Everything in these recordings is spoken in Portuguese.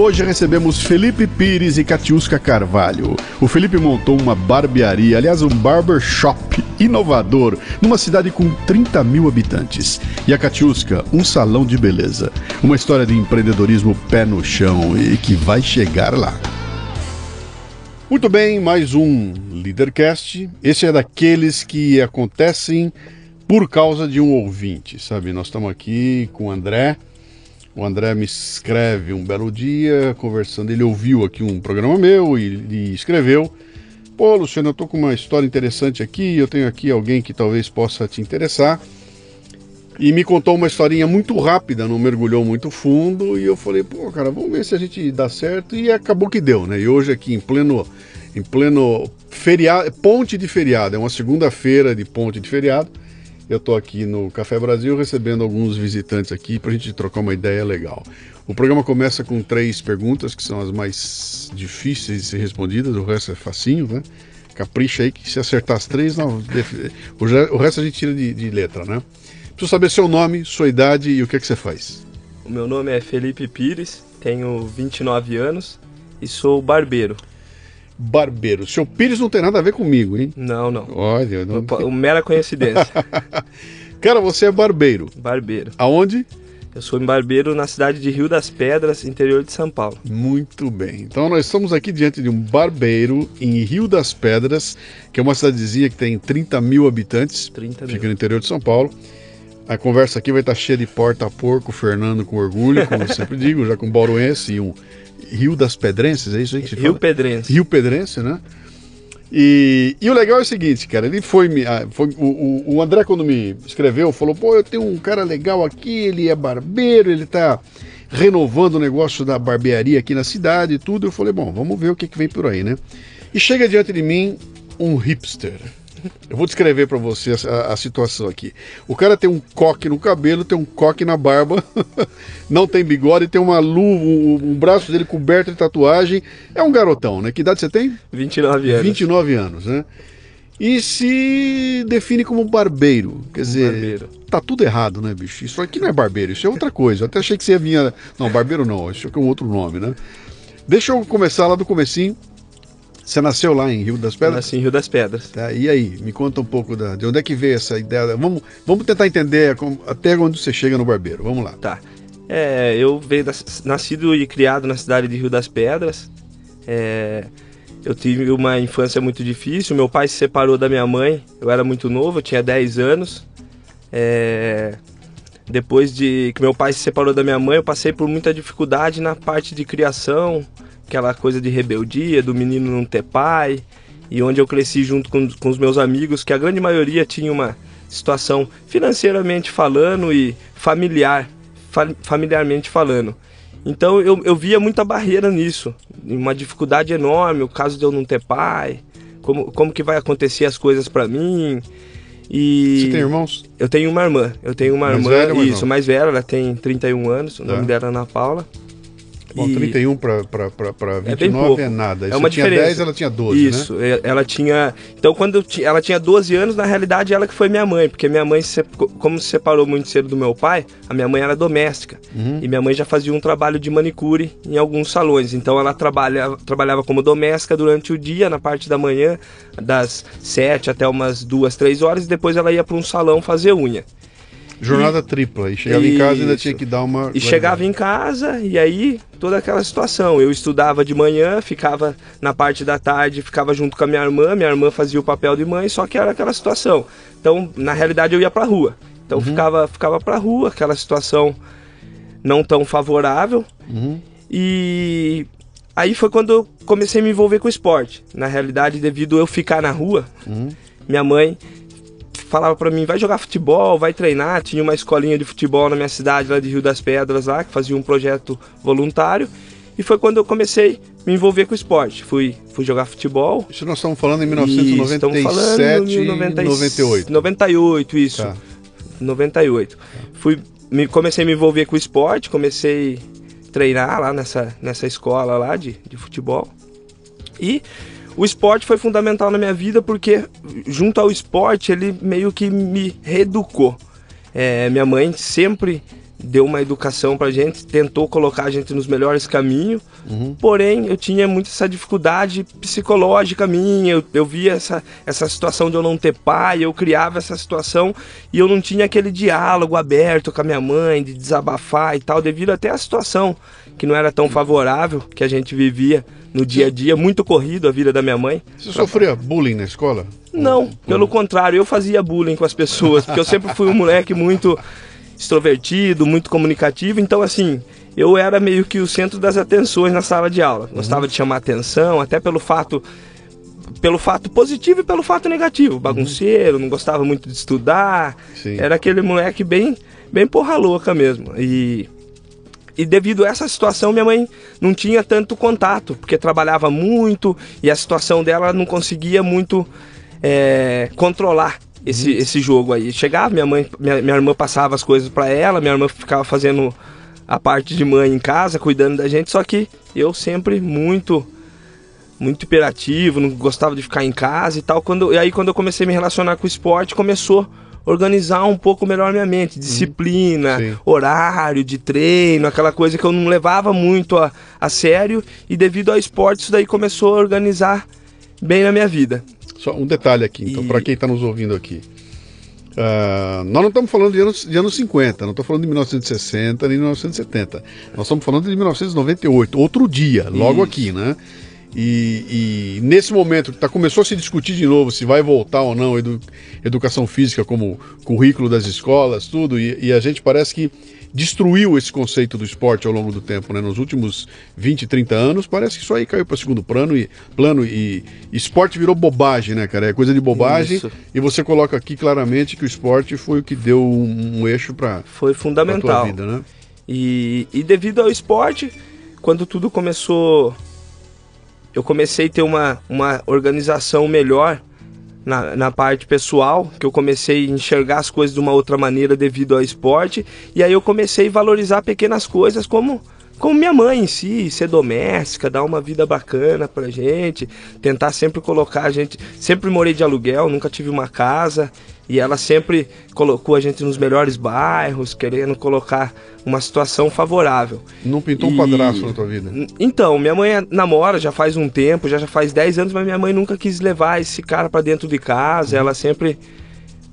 Hoje recebemos Felipe Pires e Catiusca Carvalho. O Felipe montou uma barbearia, aliás, um barbershop inovador, numa cidade com 30 mil habitantes. E a Catiusca, um salão de beleza. Uma história de empreendedorismo pé no chão e que vai chegar lá. Muito bem, mais um Leadercast. Esse é daqueles que acontecem por causa de um ouvinte, sabe? Nós estamos aqui com o André o André me escreve um belo dia, conversando. Ele ouviu aqui um programa meu e, e escreveu: Pô, Luciano, eu tô com uma história interessante aqui. Eu tenho aqui alguém que talvez possa te interessar. E me contou uma historinha muito rápida, não mergulhou muito fundo. E eu falei: Pô, cara, vamos ver se a gente dá certo. E acabou que deu, né? E hoje, aqui em pleno, em pleno feriado, ponte de feriado, é uma segunda-feira de ponte de feriado eu estou aqui no Café Brasil recebendo alguns visitantes aqui para a gente trocar uma ideia legal. O programa começa com três perguntas, que são as mais difíceis de ser respondidas, o resto é facinho, né? Capricha aí que se acertar as três, não, o resto a gente tira de, de letra, né? Preciso saber seu nome, sua idade e o que é que você faz. O meu nome é Felipe Pires, tenho 29 anos e sou barbeiro. Barbeiro. Seu Pires não tem nada a ver comigo, hein? Não, não. Olha, não... Uma mera coincidência. Cara, você é barbeiro. Barbeiro. Aonde? Eu sou barbeiro na cidade de Rio das Pedras, interior de São Paulo. Muito bem. Então nós estamos aqui diante de um barbeiro em Rio das Pedras, que é uma cidadezinha que tem 30 mil habitantes. 30 mil. Fica no interior de São Paulo. A conversa aqui vai estar cheia de porta a porco, Fernando com orgulho, como eu sempre digo, já com Bauruense e um Rio das Pedrenses, é isso aí que se Rio fala? Pedrense. Rio Pedrense, né? E, e, o legal é o seguinte, cara, ele foi, ah, foi o, o, André quando me escreveu, falou, pô, eu tenho um cara legal aqui, ele é barbeiro, ele tá renovando o negócio da barbearia aqui na cidade e tudo. Eu falei, bom, vamos ver o que, que vem por aí, né? E chega diante de mim um hipster. Eu vou descrever para você a, a, situação aqui. O cara tem um coque no cabelo, tem um coque na barba, não tem bigode, tem uma luva, um, um, braço dele coberto de tatuagem. É um garotão, né? Que idade você tem? 29 anos. 29 anos, né? E se define como barbeiro. Quer dizer, barbeiro. tá tudo errado, né, bicho? Isso aqui não é barbeiro, isso é outra coisa. Eu até achei que você vir. Não, barbeiro não, isso aqui é um outro nome, né? Deixa eu começar lá do comecinho. Você nasceu lá em Rio das Pedras? Nasci em Rio das Pedras. Tá, e aí, me conta um pouco da, de onde é que veio essa ideia. Vamos, vamos tentar entender como, até onde você chega no barbeiro. Vamos lá. Tá. É, eu veio nascido e criado na cidade de Rio das Pedras. É, eu tive uma infância muito difícil. Meu pai se separou da minha mãe. Eu era muito novo, eu tinha 10 anos. É, depois de que meu pai se separou da minha mãe, eu passei por muita dificuldade na parte de criação, aquela coisa de rebeldia, do menino não ter pai, e onde eu cresci junto com, com os meus amigos, que a grande maioria tinha uma situação financeiramente falando e familiar, fa familiarmente falando. Então eu, eu via muita barreira nisso, uma dificuldade enorme, o caso de eu não ter pai, como, como que vai acontecer as coisas para mim. E Você tem irmãos? Eu tenho uma irmã. Eu tenho uma mais irmã, velha, isso, mais velha, ela tem 31 anos, o nome tá. dela é Ana Paula. Bom, E- 31 para 29 bem pouco. é nada. É uma tinha diferença. 10, ela tinha 12, Isso, né? é- ela tinha. Então, quando ela tinha 12 anos, na realidade, ela que foi minha mãe, porque minha mãe, como se separou muito cedo do meu pai, a minha mãe era doméstica. Uhum. E minha mãe já fazia um trabalho de manicure em alguns salões. Então, ela trabalhava, trabalhava como doméstica durante o dia, na parte da manhã, das 7 até umas 2, 3 horas, e depois ela ia para um salão fazer unha. Jornada tripla. E chegava em casa e ainda Isso. tinha que dar uma. E chegava em casa e aí toda aquela situação. Eu estudava de manhã, ficava na parte da tarde, ficava junto com a minha irmã, minha irmã fazia o papel de mãe, só que era aquela situação. Então, na realidade, eu ia pra rua. Então ficava ficava pra rua, aquela situação não tão favorável. Uhum. E aí foi quando eu comecei a me envolver com o esporte. Na realidade, devido eu ficar na rua, Uhum. minha mãe falava pra mim, vai jogar futebol, vai treinar. Tinha uma escolinha de futebol na minha cidade, lá de Rio das Pedras, lá, que fazia um projeto voluntário. E foi quando eu comecei a me envolver com o esporte. Fui, fui jogar futebol. Isso nós estamos falando em Isso, estamos falando 1997 em e 90 98. 98, isso. Tá. 98. Fui, me, comecei a me envolver com o esporte, comecei a treinar lá nessa, nessa escola lá de, de futebol. E o esporte foi fundamental na minha vida porque, junto ao esporte, ele meio que me reeducou. É, minha mãe sempre deu uma educação pra gente, tentou colocar a gente nos melhores caminhos, porém eu tinha muito essa dificuldade psicológica minha, eu, eu via essa, essa situação de eu não ter pai, eu criava essa situação e eu não tinha aquele diálogo aberto com a minha mãe, de desabafar e tal, devido até à situação que não era tão favorável que a gente vivia no dia a dia, muito corrido a vida da minha mãe. Você sofria bullying na escola? Não, pelo contrário, eu fazia bullying com as pessoas, porque eu sempre fui um moleque muito extrovertido, muito comunicativo, então assim, eu era meio que o centro das atenções na sala de aula. Gostava de chamar atenção, até pelo fato pelo fato positivo e pelo fato negativo, bagunceiro, não gostava muito de estudar. Sim. Era aquele moleque bem bem porra louca mesmo. E e devido a essa situação, minha mãe não tinha tanto contato, porque trabalhava muito e a situação dela não conseguia muito é, controlar esse, esse jogo aí. Chegava, minha mãe, minha, minha irmã passava as coisas para ela, minha irmã ficava fazendo a parte de mãe em casa, cuidando da gente, só que eu sempre muito muito hiperativo, não gostava de ficar em casa e tal. Quando, e aí quando eu comecei a me relacionar com o esporte, começou organizar um pouco melhor minha mente, disciplina, Sim. horário de treino, aquela coisa que eu não levava muito a, a sério e devido ao esporte isso daí começou a organizar bem na minha vida. Só um detalhe aqui, então, E- para quem está nos ouvindo aqui. Ah, nós não estamos falando de anos, de anos 50, não estamos falando de 1960 nem de 1970. Nós estamos falando de 1998, outro dia, logo Isso. aqui, né? E, e nesse momento que tá, começou a se discutir de novo se vai voltar ou não edu- educação física como currículo das escolas, tudo, e, e a gente parece que destruiu esse conceito do esporte ao longo do tempo, né? Nos últimos 20, 30 anos, parece que isso aí caiu para segundo plano e plano e, esporte virou bobagem, né, cara? É coisa de bobagem. Isso. E você coloca aqui claramente que o esporte foi o que deu um, um eixo para Foi a tua fundamental. vida, né? E, e devido ao esporte, quando tudo começou, eu comecei a ter uma, uma organização melhor na, na parte pessoal, que eu comecei a enxergar as coisas de uma outra maneira devido ao esporte, e aí eu comecei a valorizar pequenas coisas como como minha mãe em si, ser doméstica, dar uma vida bacana pra gente, tentar sempre colocar a gente, sempre morei de aluguel, nunca tive uma casa, e ela sempre colocou a gente nos melhores bairros, querendo colocar uma situação favorável. Não pintou um E- padrasto na tua vida. Então, minha mãe namora já faz um tempo, já, já faz 10 anos, mas minha mãe nunca quis levar esse cara pra dentro de casa. Ela sempre.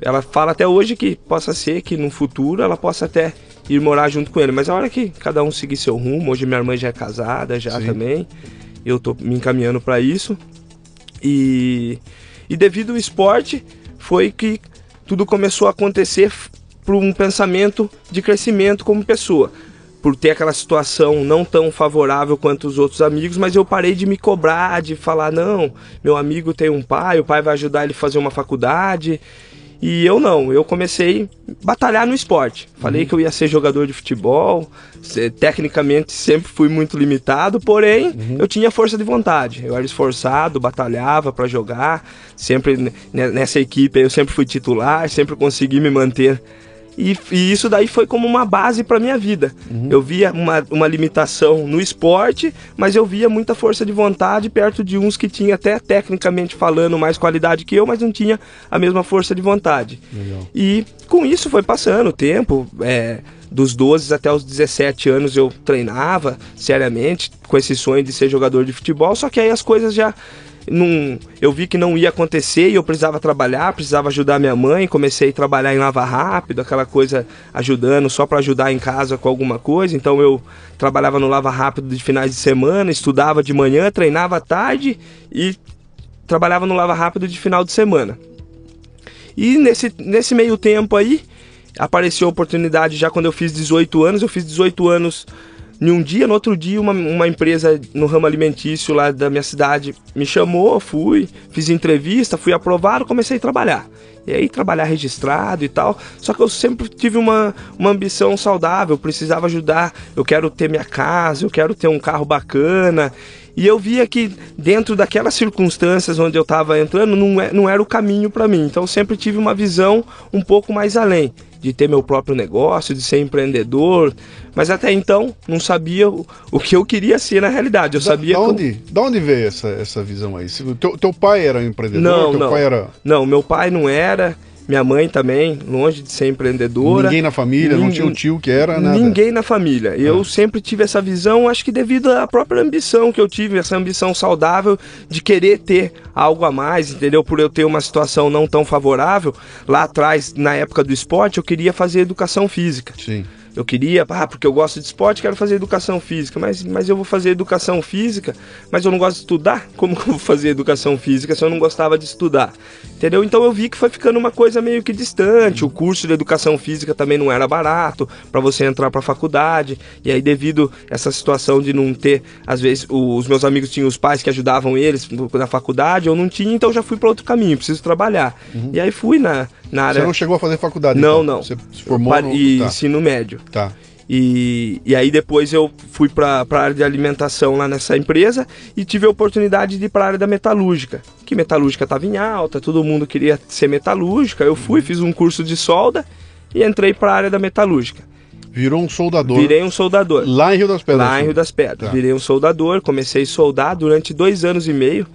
Ela fala até hoje que possa ser que no futuro ela possa até ir morar junto com ele. Mas a hora que cada um seguir seu rumo, hoje minha irmã já é casada, já Sim. também. Eu tô me encaminhando pra isso. E, e devido ao esporte, foi que tudo começou a acontecer por um pensamento de crescimento como pessoa. Por ter aquela situação não tão favorável quanto os outros amigos, mas eu parei de me cobrar, de falar: não, meu amigo tem um pai, o pai vai ajudar ele a fazer uma faculdade. E eu não, eu comecei a batalhar no esporte. Falei que eu ia ser jogador de futebol, se- tecnicamente sempre fui muito limitado, porém eu tinha força de vontade. Eu era esforçado, batalhava para jogar, sempre ne- nessa equipe eu sempre fui titular, sempre consegui me manter E, e, isso daí foi como uma base para minha vida. Uhum. Eu via uma, uma limitação no esporte, mas eu via muita força de vontade perto de uns que tinha até tecnicamente falando mais qualidade que eu, mas não tinha a mesma força de vontade. Legal. E com isso foi passando o tempo. É, dos 12 até os 17 anos eu treinava seriamente com esse sonho de ser jogador de futebol, só que aí as coisas já não, eu vi que não ia acontecer e eu precisava trabalhar, precisava ajudar minha mãe. Comecei a trabalhar em lava rápido, aquela coisa ajudando só para ajudar em casa com alguma coisa. Então eu trabalhava no lava rápido de finais de semana, estudava de manhã, treinava à tarde e trabalhava no lava rápido de final de semana. E nesse, nesse meio tempo aí apareceu a oportunidade já quando eu fiz 18 anos. Eu fiz 18 anos em um dia, no outro dia, uma, uma empresa no ramo alimentício lá da minha cidade me chamou, fui, fiz entrevista, fui aprovado, comecei a trabalhar. E aí trabalhar registrado e tal. Só que eu sempre tive uma, uma ambição saudável, precisava ajudar. Eu quero ter minha casa, eu quero ter um carro bacana. E eu via que dentro daquelas circunstâncias onde eu estava entrando, não, é, não era o caminho para mim. Então sempre tive uma visão um pouco mais além de ter meu próprio negócio, de ser empreendedor, mas até então não sabia o, o que eu queria ser na realidade. Eu da, sabia da onde, da onde veio essa, essa visão aí? Teu, teu pai era empreendedor? Não, teu não. Pai era... Não, meu pai não era. Minha mãe também, longe de ser empreendedora. Ninguém na família, não tinha um tio que era nada. Ninguém na família. Eu ah. sempre tive essa visão, acho que devido à própria ambição que eu tive, essa ambição saudável de querer ter algo a mais, entendeu? Por eu ter uma situação não tão favorável, lá atrás, na época do esporte, eu queria fazer educação física. Sim eu queria, ah, porque eu gosto de esporte, quero fazer educação física, mas, mas eu vou fazer educação física, mas eu não gosto de estudar? Como que eu vou fazer educação física se eu não gostava de estudar? Entendeu? Então eu vi que foi ficando uma coisa meio que distante. O curso de educação física também não era barato para você entrar para a faculdade. E aí, devido a essa situação de não ter, às vezes, os meus amigos tinham os pais que ajudavam eles na faculdade, eu não tinha, então já fui para outro caminho, preciso trabalar. Uhum. E aí fui na, na área. Você não chegou a fazer faculdade? Não, então. não. Você se formou no... E tá. ensino médio. Tá. E, e aí depois eu fui para a área de alimentação lá nessa empresa e tive a oportunidade de ir para a área da metalúrgica. Que metalúrgica estava em alta, todo mundo queria ser metalúrgica. Eu fui, fiz um curso de solda e entrei para a área da metalúrgica. Virou um soldador. Virei um soldador. Lá em Rio das Pedras? Lá em Rio das Pedras. Tá. Virei um soldador, comecei a soldar durante dois anos e meio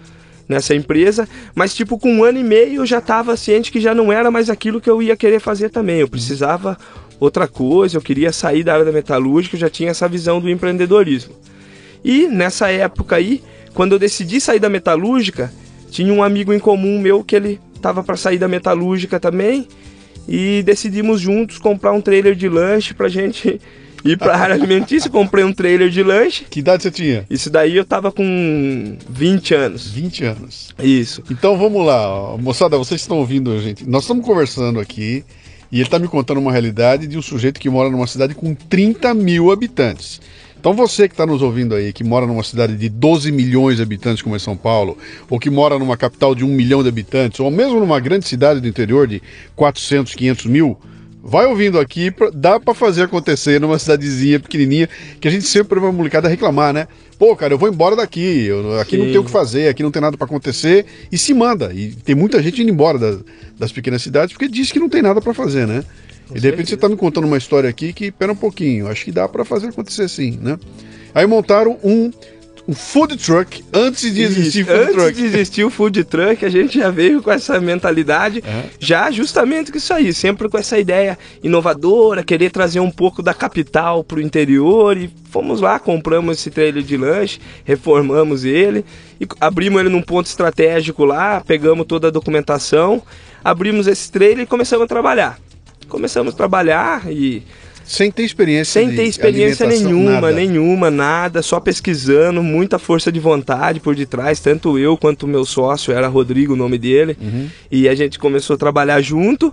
nessa empresa, mas tipo com um ano e meio eu já estava ciente que já não era mais aquilo que eu ia querer fazer também. Eu precisava outra coisa, eu queria sair da área da metalúrgica, eu já tinha essa visão do empreendedorismo. E nessa época aí, quando eu decidi sair da metalúrgica, tinha um amigo em comum meu que ele estava para sair da metalúrgica também e decidimos juntos comprar um trailer de lanche pra gente ir pra área alimentícia. Comprei um trailer de lanche. Que idade você tinha? Isso daí eu tava com 20 anos. 20 anos. Isso. Então vamos lá, moçada, vocês estão ouvindo, gente. Nós estamos conversando aqui e ele está me contando uma realidade de um sujeito que mora numa cidade com 30 mil habitantes. Então você que está nos ouvindo aí, que mora numa cidade de 12 milhões de habitantes como é São Paulo, ou que mora numa capital de 1 milhão de habitantes, ou mesmo numa grande cidade do interior de 400, 500 mil, vai ouvindo aqui, dá para fazer acontecer numa cidadezinha pequenininha, que a gente sempre vai molecada reclamar, né? Pô, cara, eu vou embora daqui, eu, aqui Sim. não tem o que fazer, aqui não tem nada para acontecer, e se manda. E tem muita gente indo embora das, das pequenas cidades porque diz que não tem nada para fazer, né? Com e de repente você tá me contando uma história aqui que, pera um pouquinho, acho que dá para fazer acontecer sim, né? Aí montaram um um food truck antes de existir food antes truck. Antes de existir o food truck, a gente já veio com essa mentalidade, uhum. já justamente com isso aí, sempre com essa ideia inovadora, querer trazer um pouco da capital para o interior e fomos lá, compramos esse trailer de lanche, reformamos ele e abrimos ele num ponto estratégico lá, pegamos toda a documentação, abrimos esse trailer e começamos a trabalhar. Começamos a trabalhar e sem ter experiência Sem ter experiência nenhuma, nada. nenhuma, nada, só pesquisando, muita força de vontade por detrás, tanto eu quanto o meu sócio, era Rodrigo o nome dele, uhum. e a gente começou a trabalhar junto,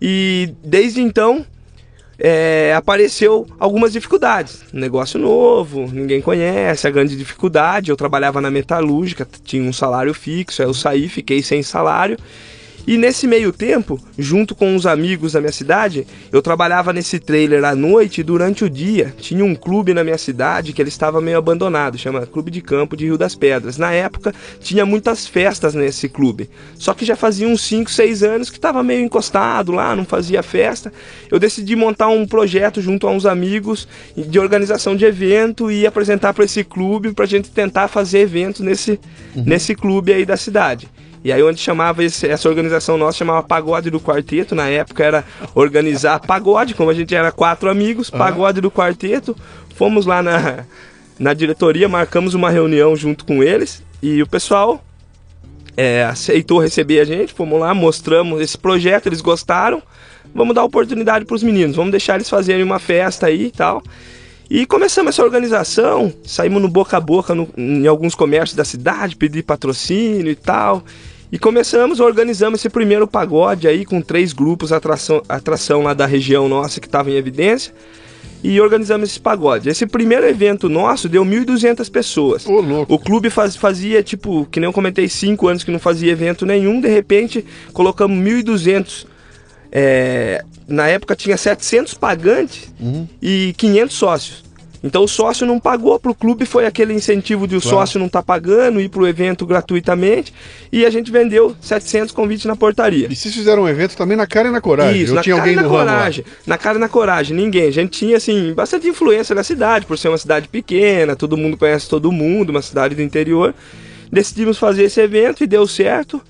e desde então é, apareceu algumas dificuldades. Negócio novo, ninguém conhece, a grande dificuldade. Eu trabalhava na metalúrgica, tinha um salário fixo, aí eu saí, fiquei sem salário. E nesse meio tempo, junto com uns amigos da minha cidade, eu trabalhava nesse trailer à noite e durante o dia. Tinha um clube na minha cidade que ele estava meio abandonado, chama Clube de Campo de Rio das Pedras. Na época, tinha muitas festas nesse clube. Só que já fazia uns 5, 6 anos que estava meio encostado lá, não fazia festa. Eu decidi montar um projeto junto a uns amigos de organização de evento e apresentar para esse clube para a gente tentar fazer evento nesse, uhum. nesse clube aí da cidade. E aí onde chamava esse, essa organização nossa chamava Pagode do Quarteto, na época era organizar pagode, como a gente era quatro amigos, Pagode do Quarteto. Fomos lá na, na diretoria, marcamos uma reunião junto com eles e o pessoal é, aceitou receber a gente, fomos lá, mostramos esse projeto, eles gostaram. Vamos dar oportunidade para os meninos, vamos deixar eles fazerem uma festa aí e tal. E começamos essa organização, saímos no boca a boca no, em alguns comércios da cidade, pedir patrocínio e tal. E começamos, organizamos esse primeiro pagode aí com três grupos, atração, atração lá da região nossa que estava em evidência. E organizamos esse pagode. Esse primeiro evento nosso deu 1.200 pessoas. Ô, louco. O clube faz, fazia, tipo, que nem eu comentei, cinco anos que não fazia evento nenhum. De repente, colocamos 1.200 é, na época tinha 700 pagantes uhum. e 500 sócios. Então o sócio não pagou para o clube, foi aquele incentivo de o claro. sócio não estar tá pagando, ir para o evento gratuitamente. E a gente vendeu 700 convites na portaria. E vocês fizeram um evento também na cara e na coragem? Isso, na tinha cara alguém e na coragem. Na cara e na coragem, ninguém. A gente tinha, assim, bastante influência na cidade, por ser uma cidade pequena, todo mundo conhece todo mundo, uma cidade do interior. Decidimos fazer esse evento e deu certo.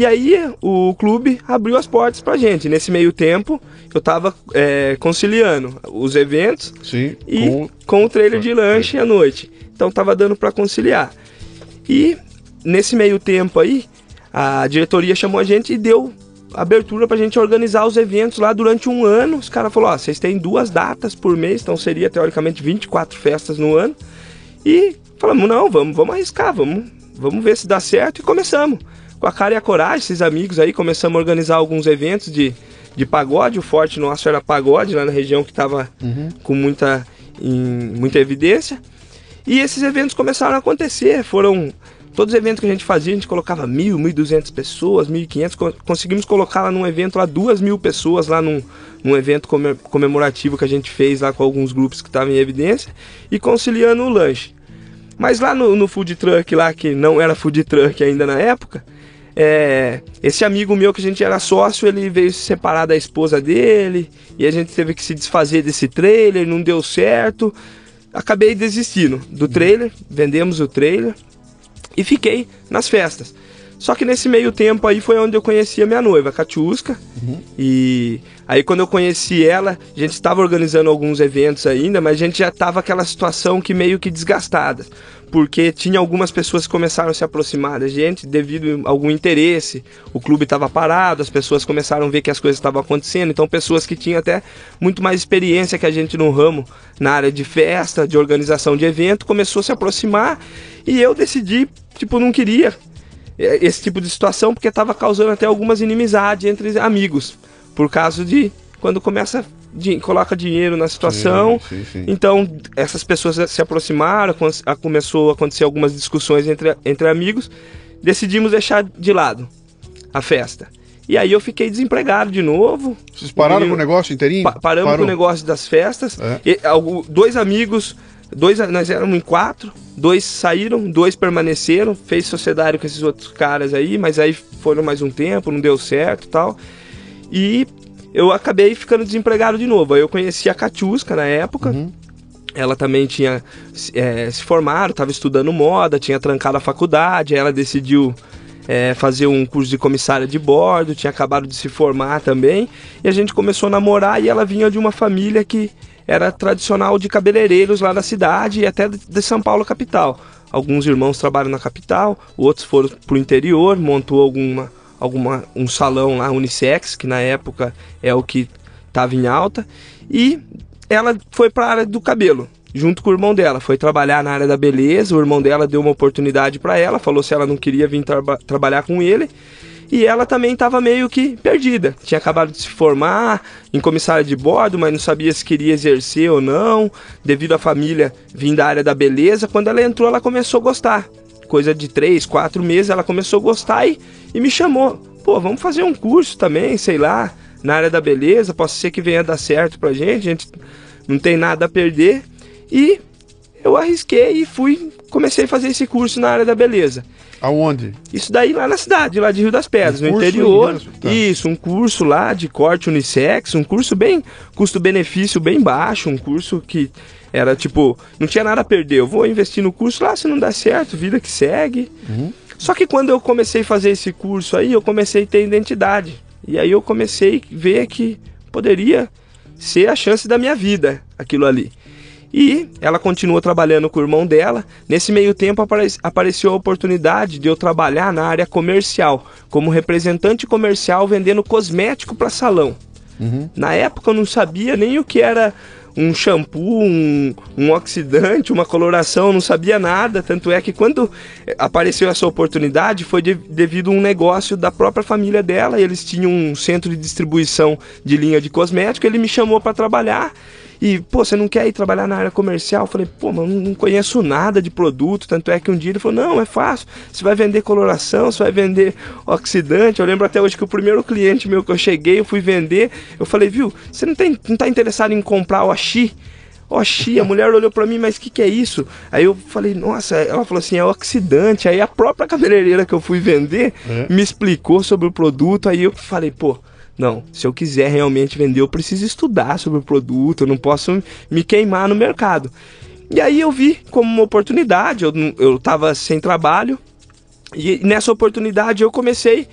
E aí o clube abriu as portas pra gente. Nesse meio tempo, eu tava é, conciliando os eventos Sim, e com... com o trailer de lanche à noite. Então tava dando para conciliar. E nesse meio tempo aí, a diretoria chamou a gente e deu abertura pra gente organizar os eventos lá durante um ano. Os caras falaram, ó, vocês têm duas datas por mês, então seria teoricamente 24 festas no ano. E falamos, não, vamos, vamos arriscar, vamos, vamos ver se dá certo e começamos com a cara e a coragem, esses amigos aí, começamos a organizar alguns eventos de, de pagode. O forte nosso era pagode, lá na região que estava uhum. com muita, em, muita evidência. E esses eventos começaram a acontecer. Foram todos os eventos que a gente fazia, a gente colocava mil, mil duzentas pessoas, mil e quinhentos. Conseguimos colocar lá num evento lá duas mil pessoas lá num, num evento comemorativo que a gente fez lá com alguns grupos que estavam em evidência e conciliando o lanche. Mas lá no, no food truck lá, que não era food truck ainda na época, é, esse amigo meu que a gente era sócio, ele veio se separar da esposa dele e a gente teve que se desfazer desse trailer, não deu certo. Acabei desistindo do trailer, vendemos o trailer e fiquei nas festas. Só que nesse meio tempo aí foi onde eu conheci a minha noiva, Katiuska. Uhum. E aí quando eu conheci ela, a gente estava organizando alguns eventos ainda, mas a gente já estava aquela situação que meio que desgastada porque tinha algumas pessoas que começaram a se aproximar da gente devido a algum interesse. O clube estava parado, as pessoas começaram a ver que as coisas estavam acontecendo. Então, pessoas que tinham até muito mais experiência que a gente no ramo, na área de festa, de organização de evento, começou a se aproximar e eu decidi, tipo, não queria é, esse tipo de situação porque estava causando até algumas inimizades entre amigos, por causa de quando começa coloca dinheiro na situação. Sim, sim, sim. Então, essas pessoas se aproximaram, começou a acontecer algumas discussões entre, entre amigos. Decidimos deixar de lado a festa. E aí eu fiquei desempregado de novo. Vocês pararam com o negócio inteirinho? Pa paramos com o negócio das festas. É. E, dois amigos, dois, nós éramos em quatro, dois saíram, dois permaneceram, fez sociedade com esses outros caras aí, mas aí foram mais um tempo, não deu certo e tal. E eu acabei ficando desempregado de novo. Aí eu conheci a Catiusca na época. Uhum. Ela também tinha é, se formado, estava estudando moda, tinha trancado a faculdade. Ela decidiu é, fazer um curso de comissária de bordo, tinha acabado de se formar também. E a gente começou a namorar e ela vinha de uma família que era tradicional de cabeleireiros lá da cidade e até de São Paulo capital. Alguns irmãos trabalham na capital, outros foram para o interior, montou alguma alguma, um salão lá unissex, que na época é o que estava em alta, e ela foi para a área do cabelo, junto com o irmão dela. Foi trabalhar na área da beleza, o irmão dela deu uma oportunidade para ela, falou se ela não queria vir tra trabalhar com ele. E ela também estava meio que perdida. Tinha acabado de se formar em comissária de bordo, mas não sabia se queria exercer ou não, devido à família vir da área da beleza. Quando ela entrou, ela começou a gostar coisa de três, quatro meses, ela começou a gostar e, e me chamou pô, vamos fazer um curso também, sei lá, na área da beleza, pode ser que venha dar certo pra gente, a gente não tem nada a perder. E eu arrisquei e fui, comecei a fazer esse curso na área da beleza. Aonde? Isso daí lá na cidade, lá de Rio das Pedras, Um no interior. em- tá. Isso, um curso lá de corte unissex, um curso bem custo-benefício bem baixo, um curso que era tipo, não tinha nada a perder. Eu vou investir no curso lá, se não der certo, vida que segue. Uhum. Só que quando eu comecei a fazer esse curso aí, eu comecei a ter identidade. E aí eu comecei a ver que poderia ser a chance da minha vida, aquilo ali. E ela continuou trabalhando com o irmão dela. Nesse meio tempo apare- apareceu a oportunidade de eu trabalhar na área comercial, como representante comercial vendendo cosmético para salão. Na época eu não sabia nem o que era um shampoo, um, um oxidante, uma coloração, não sabia nada. Tanto é que quando eh, apareceu essa oportunidade foi de- devido a um negócio da própria família dela. Eles tinham um centro de distribuição de linha de cosmético. Ele me chamou para trabalhar. E, pô, você não quer ir trabalhar na área comercial? Eu falei, pô, mas não conheço nada de produto. Tanto é que um dia ele falou, não, é fácil. Você vai vender coloração, você vai vender oxidante. Eu lembro até hoje que o primeiro cliente meu que eu cheguei, eu fui vender. Eu falei, viu, você não, tem, não tá interessado em comprar o Oxi? Oxi, a mulher olhou pra mim, mas o que, que é isso? Aí eu falei, nossa, ela falou assim, é oxidante. Aí a própria cabeleireira que eu fui vender É. me explicou sobre o produto. Aí eu falei, pô, não, se eu quiser realmente vender, eu preciso estudar sobre o produto, eu não posso me queimar no mercado. E aí eu vi como uma oportunidade, eu, eu tava sem trabalho, e nessa oportunidade eu comecei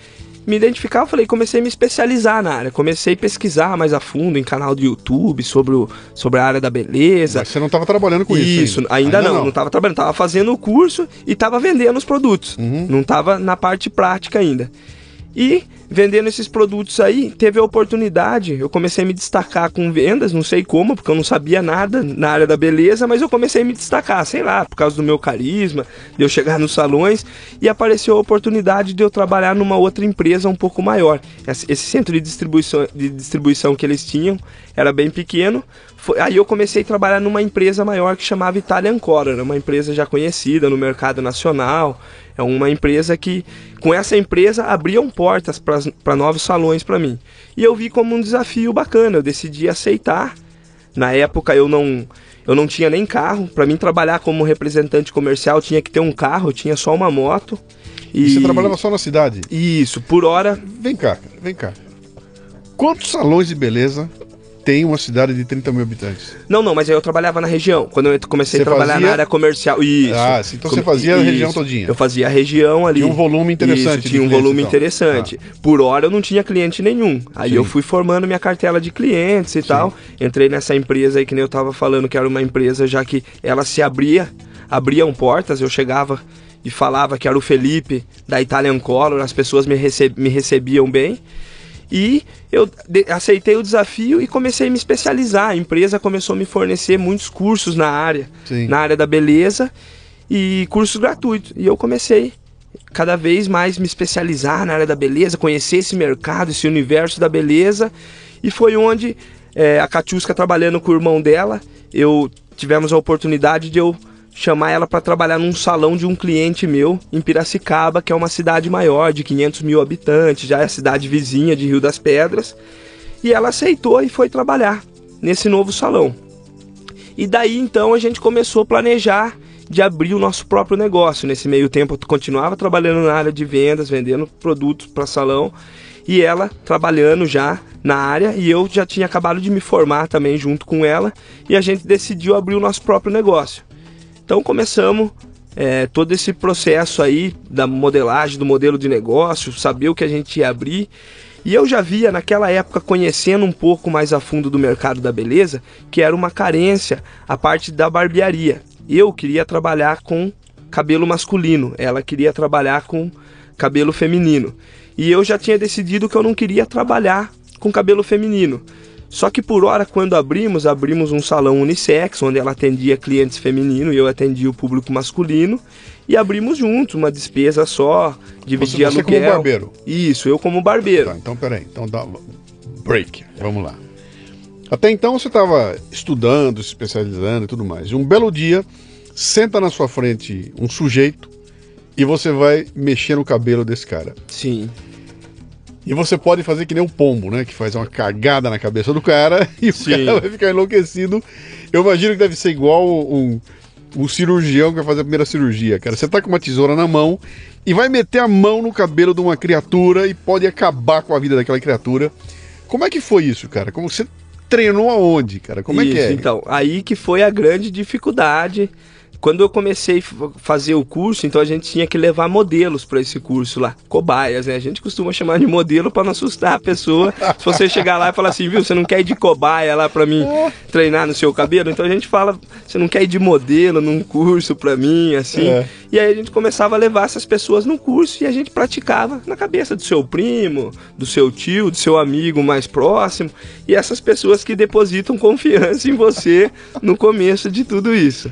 a me identificar, eu falei, comecei a me especializar na área, comecei a pesquisar mais a fundo em canal de YouTube sobre, o, sobre a área da beleza. Mas você não estava trabalhando com isso. Isso, ainda, não, não estava trabalhando, estava fazendo o curso e estava vendendo os produtos. Uhum. Não estava na parte prática ainda. E vendendo esses produtos aí, teve a oportunidade, eu comecei a me destacar com vendas, não sei como, porque eu não sabia nada na área da beleza, mas eu comecei a me destacar, sei lá, por causa do meu carisma, de eu chegar nos salões, e apareceu a oportunidade de eu trabalhar numa outra empresa um pouco maior. Esse centro de distribuição, de distribuição que eles tinham era bem pequeno, foi- aí eu comecei a trabalhar numa empresa maior que chamava Italian Color, era uma empresa já conhecida no mercado nacional. É uma empresa que, com essa empresa, abriam portas para novos salões para mim. E eu vi como um desafio bacana, eu decidi aceitar. Na época eu não, eu não tinha nem carro. Para mim trabalhar como representante comercial tinha que ter um carro, eu tinha só uma moto. E você trabalhava só na cidade? Isso, por hora Vem cá, vem cá. Quantos salões de beleza tem uma cidade de 30 mil habitantes? Não, não, mas aí eu trabalhava na região. Quando eu comecei Você a trabalhar fazia- na área comercial. Isso. Ah, sim, então você fazia a região todinha. Eu fazia a região ali. Tinha um volume interessante Isso, tinha um volume então. interessante. Por hora eu não tinha cliente nenhum. Aí Sim. eu fui formando minha cartela de clientes e tal. Entrei nessa empresa aí que nem eu tava falando que era uma empresa já que ela se abria, abriam portas, eu chegava e falava que era o Felipe da Italian Color, as pessoas me, rece- me recebiam bem. E eu aceitei o desafio e comecei a me especializar. A empresa começou a me fornecer muitos cursos na área, Sim. na área da beleza e cursos gratuitos. E eu comecei cada vez mais me especializar na área da beleza, conhecer esse mercado, esse universo da beleza. E foi onde eh, a Katiuska trabalhando com o irmão dela, eu tivemos a oportunidade de eu chamar ela para trabalhar num salão de um cliente meu em Piracicaba, que é uma cidade maior, de 500 mil habitantes, já é a cidade vizinha de Rio das Pedras. E ela aceitou e foi trabalhar nesse novo salão. E daí então a gente começou a planejar de abrir o nosso próprio negócio. Nesse meio tempo eu continuava trabalhando na área de vendas, vendendo produtos para salão, e ela trabalhando já na área, e eu já tinha acabado de me formar também junto com ela, e a gente decidiu abrir o nosso próprio negócio. Então começamos é, todo esse processo aí da modelagem do modelo de negócio, saber o que a gente ia abrir. E eu já via naquela época, conhecendo um pouco mais a fundo do mercado da beleza, que era uma carência a parte da barbearia. Eu queria trabalhar com cabelo masculino, ela queria trabalhar com cabelo feminino. E eu já tinha decidido que eu não queria trabalhar com cabelo feminino. Só que por hora, quando abrimos, abrimos um salão unissex, onde ela atendia clientes femininos e eu atendia o público masculino. E abrimos juntos, uma despesa só, dividia você como aluguel. barbeiro? Isso, eu como barbeiro. Tá, então peraí. Então dá break. Vamos lá. Até então você estava estudando, se especializando e tudo mais. E um belo dia, senta na sua frente um sujeito e você vai mexer no cabelo desse cara. Sim. E você pode fazer que nem o pombo, né? Que faz uma cagada na cabeça do cara e Sim. o cara vai ficar enlouquecido. Eu imagino que deve ser igual um, um cirurgião que vai fazer a primeira cirurgia, cara. Você tá com uma tesoura na mão e vai meter a mão no cabelo de uma criatura e pode acabar com a vida daquela criatura. Como é que foi isso, cara? Como você treinou aonde, cara? Como é que Isso, é? Então, aí que foi a grande dificuldade. Quando eu comecei a fazer o curso, então a gente tinha que levar modelos para esse curso lá, cobaias, né? A gente costuma chamar de modelo para não assustar a pessoa. Se você chegar lá e falar assim, viu, você não quer ir de cobaia lá para mim treinar no seu cabelo? Então a gente fala, você não quer ir de modelo num curso para mim, assim. É. E aí a gente começava a levar essas pessoas no curso e a gente praticava na cabeça do seu primo, do seu tio, do seu amigo mais próximo e essas pessoas que depositam confiança em você no começo de tudo isso.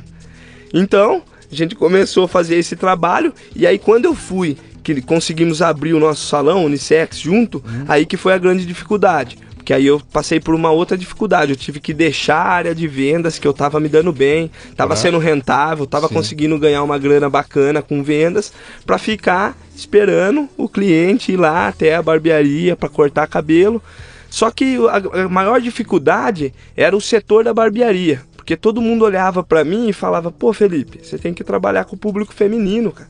Então, a gente começou a fazer esse trabalho e aí quando eu fui que conseguimos abrir o nosso salão unissex junto, aí que foi a grande dificuldade. Porque aí eu passei por uma outra dificuldade. Eu tive que deixar a área de vendas, que eu tava me dando bem, tava Ah. sendo rentável, tava Sim. conseguindo ganhar uma grana bacana com vendas, para ficar esperando o cliente ir lá até a barbearia para cortar cabelo. Só que a maior dificuldade era o setor da barbearia. Porque todo mundo olhava para mim e falava: pô, Felipe, você tem que trabalhar com o público feminino, cara.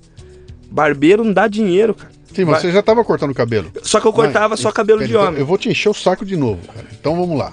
Barbeiro não dá dinheiro, cara. Sim, mas Vai- você já tava cortando cabelo. Só que eu cortava Mas, só cabelo pera, de então, homem. Eu vou te encher o saco de novo, cara. Então vamos lá.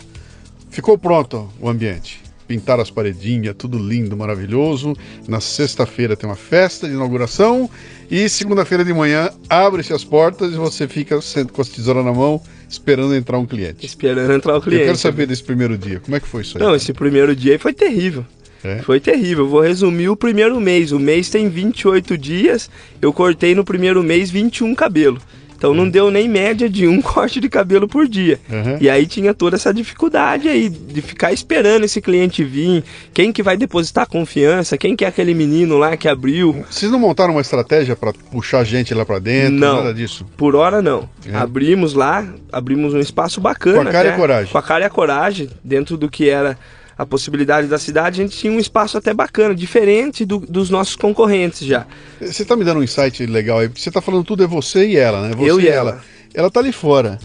Ficou pronto o ambiente. Pintaram as paredinhas, tudo lindo, maravilhoso. Na sexta-feira tem uma festa de inauguração. E segunda-feira de manhã abre-se as portas e você fica com as tesouras na mão, esperando entrar um cliente. Esperando entrar o Eu cliente. quero saber desse primeiro dia. Como é que foi isso aí? Não, esse primeiro dia foi terrível. É? Foi terrível. Eu vou resumir o primeiro mês. O mês tem 28 dias. Eu cortei no primeiro mês 21 cabelo. Então não deu nem média de um corte de cabelo por dia. Uhum. E aí tinha toda essa dificuldade aí de ficar esperando esse cliente vir. Quem que vai depositar confiança? Quem que é aquele menino lá que abriu? Vocês não montaram uma estratégia pra puxar gente lá pra dentro? Não. Nada disso? Por hora não. É. Abrimos lá, abrimos um espaço bacana. Com a cara e até. a coragem. Com a cara e a coragem, dentro do que era a possibilidade da cidade, a gente tinha um espaço até bacana, diferente do- dos nossos concorrentes já. Você tá me dando um insight legal aí, porque você tá falando tudo é você e ela, né? Você Eu e ela. Ela tá ali fora.